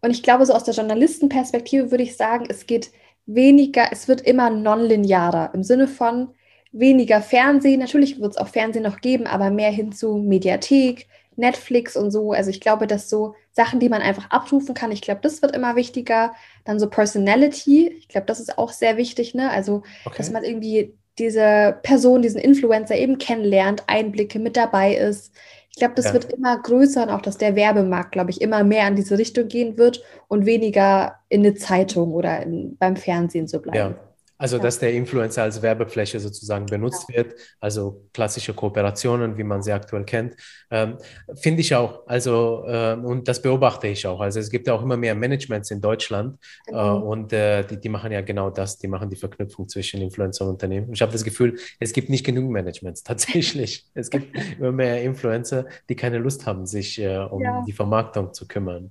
Und ich glaube, so aus der Journalistenperspektive würde ich sagen, es geht weniger, es wird immer nonlinearer im Sinne von weniger Fernsehen. Natürlich wird es auch Fernsehen noch geben, aber mehr hin zu Mediathek, Netflix und so. Also ich glaube, dass so Sachen, die man einfach abrufen kann, ich glaube, das wird immer wichtiger. Dann so Personality, ich glaube, das ist auch sehr wichtig, ne? Also, okay. dass man irgendwie diese Person, diesen Influencer eben kennenlernt, Einblicke mit dabei ist. Ich glaube, das ja. wird immer größer und auch, dass der Werbemarkt, glaube ich, immer mehr in diese Richtung gehen wird und weniger in eine Zeitung oder in, beim Fernsehen so bleiben. Ja. Also, ja. dass der Influencer als Werbefläche sozusagen benutzt ja. wird, also klassische Kooperationen, wie man sie aktuell kennt, ähm, finde ich auch. Also, äh, und das beobachte ich auch. Also, es gibt ja auch immer mehr Managements in Deutschland äh, mhm. und äh, die, die machen ja genau das, die machen die Verknüpfung zwischen Influencer und Unternehmen. Ich habe das Gefühl, es gibt nicht genug Managements, tatsächlich. es gibt immer mehr Influencer, die keine Lust haben, sich äh, um ja. die Vermarktung zu kümmern.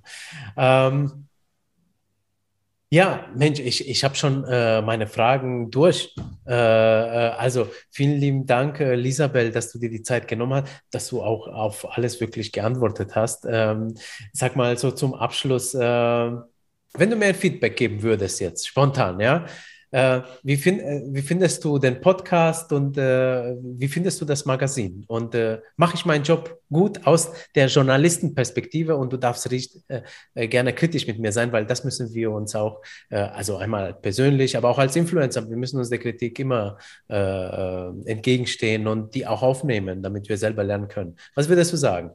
Ähm, ja, Mensch, ich, ich habe schon äh, meine Fragen durch. Äh, äh, also vielen lieben Dank, äh, Isabel, dass du dir die Zeit genommen hast, dass du auch auf alles wirklich geantwortet hast. Ähm, sag mal so zum Abschluss, äh, wenn du mir ein Feedback geben würdest jetzt, spontan, ja, äh, wie, find, äh, wie, findest du den Podcast und äh, wie findest du das Magazin? Und äh, mache ich meinen Job gut aus der Journalistenperspektive und du darfst richtig, äh, äh, gerne kritisch mit mir sein, weil das müssen wir uns auch, also einmal persönlich, aber auch als Influencer, wir müssen uns der Kritik immer entgegenstehen und die auch aufnehmen, damit wir selber lernen können. Was würdest du sagen?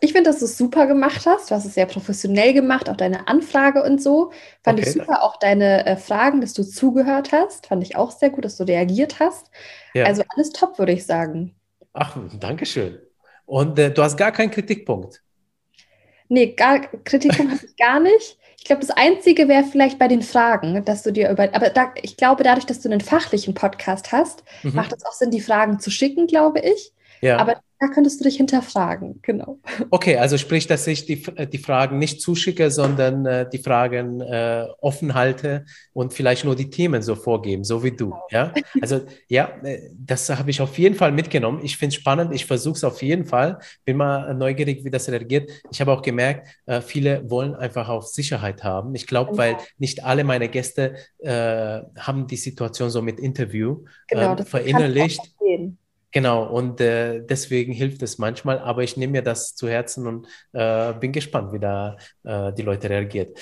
Ich finde, dass du es super gemacht hast. Du hast es sehr professionell gemacht, auch deine Anfrage und so. Fand okay. ich super. Auch deine äh, Fragen, dass du zugehört hast. Fand ich auch sehr gut, dass du reagiert hast. Ja. Also alles top, würde ich sagen. Ach, danke schön. Und äh, du hast gar keinen Kritikpunkt. Nee, gar, Kritikpunkt habe ich gar nicht glaube, das Einzige wäre vielleicht bei den Fragen, dass du dir über, aber da, ich glaube, dadurch, dass du einen fachlichen Podcast hast, mhm. macht es auch Sinn, die Fragen zu schicken, glaube ich. Ja. Aber da könntest du dich hinterfragen, genau. Okay, also sprich, dass ich die, die Fragen nicht zuschicke, sondern äh, die Fragen äh, offen halte und vielleicht nur die Themen so vorgeben, so wie du. Ja, also ja, äh, das habe ich auf jeden Fall mitgenommen. Ich finde es spannend, ich versuche es auf jeden Fall. Bin mal neugierig, wie das reagiert. Ich habe auch gemerkt, äh, viele wollen einfach auch Sicherheit haben. Ich glaube, weil nicht alle meine Gäste äh, haben die Situation so mit Interview genau, verinnerlicht. Genau, und äh, deswegen hilft es manchmal, aber ich nehme mir das zu Herzen und äh, bin gespannt, wie da äh, die Leute reagieren.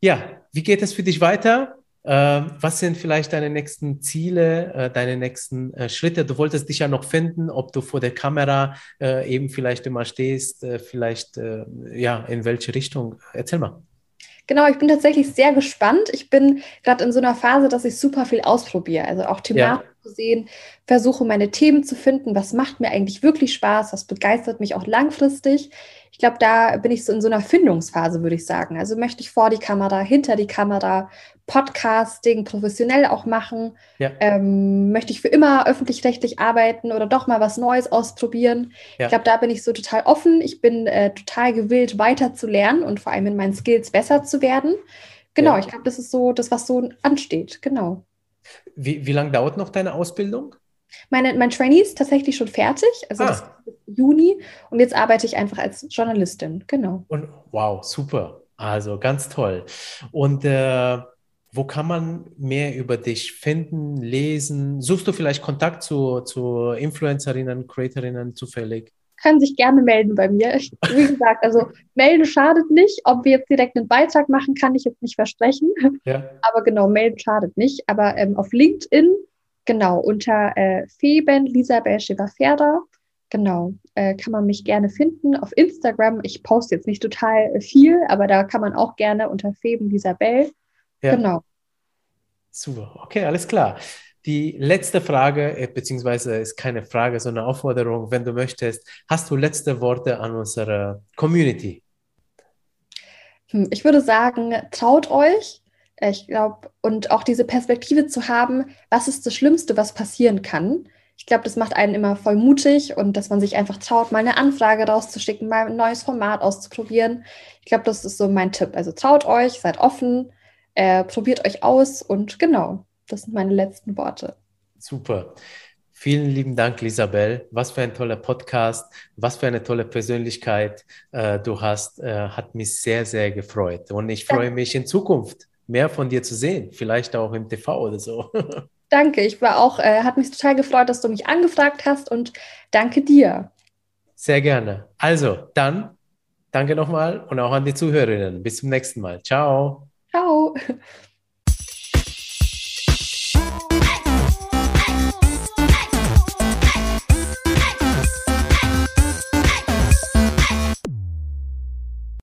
Ja, wie geht es für dich weiter? Ähm, was sind vielleicht deine nächsten Ziele, äh, deine nächsten äh, Schritte? Du wolltest dich ja noch finden, ob du vor der Kamera äh, eben vielleicht immer stehst, vielleicht ja, in welche Richtung? Erzähl mal. Genau, ich bin tatsächlich sehr gespannt. Ich bin gerade in so einer Phase, dass ich super viel ausprobiere. Also auch thematisch ja. zu sehen, versuche meine Themen zu finden, was macht mir eigentlich wirklich Spaß, was begeistert mich auch langfristig. Ich glaube, da bin ich so in so einer Findungsphase, würde ich sagen. Also möchte ich vor die Kamera, hinter die Kamera, Podcasting professionell auch machen? Ja. Ähm, möchte ich für immer öffentlich-rechtlich arbeiten oder doch mal was Neues ausprobieren? Ja. Ich glaube, da bin ich so total offen. Ich bin äh, total gewillt, weiter zu lernen und vor allem in meinen Skills besser zu werden. Genau, ja. ich glaube, das ist so das, was so ansteht. Genau. Wie, wie lange dauert noch deine Ausbildung? Meine, mein Trainee ist tatsächlich schon fertig, also ah. Juni. Und jetzt arbeite ich einfach als Journalistin. Genau. Und wow, super. Also ganz toll. Und äh, wo kann man mehr über dich finden, lesen? Suchst du vielleicht Kontakt zu, zu Influencerinnen, Creatorinnen zufällig? Können sich gerne melden bei mir. Ich, wie gesagt, also melden schadet nicht. Ob wir jetzt direkt einen Beitrag machen, kann ich jetzt nicht versprechen. Ja. Aber genau, melden schadet nicht. Aber ähm, auf LinkedIn, genau, unter äh, Feben Lisabel Schewaferda, genau, äh, kann man mich gerne finden. Auf Instagram, ich poste jetzt nicht total viel, aber da kann man auch gerne unter Feben Lisabel ja. Genau. Super, okay, alles klar. Die letzte Frage, äh, beziehungsweise ist keine Frage, sondern Aufforderung, wenn du möchtest, hast du letzte Worte an unsere Community? Hm, ich würde sagen, traut euch. Ich glaube, und auch diese Perspektive zu haben, was ist das Schlimmste, was passieren kann. Ich glaube, das macht einen immer voll mutig und dass man sich einfach traut, mal eine Anfrage rauszuschicken, mal ein neues Format auszuprobieren. Ich glaube, das ist so mein Tipp. Also traut euch, seid offen äh, probiert euch aus und genau, das sind meine letzten Worte. Super. Vielen lieben Dank, Isabel. Was für ein toller Podcast, was für eine tolle Persönlichkeit äh, du hast. Äh, hat mich sehr, sehr gefreut. Und ich freue mich in Zukunft mehr von dir zu sehen, vielleicht auch im TV oder so. Danke, ich war auch, äh, hat mich total gefreut, dass du mich angefragt hast und danke dir. Sehr gerne. Also, dann danke nochmal und auch an die Zuhörerinnen. Bis zum nächsten Mal. Ciao. Ciao.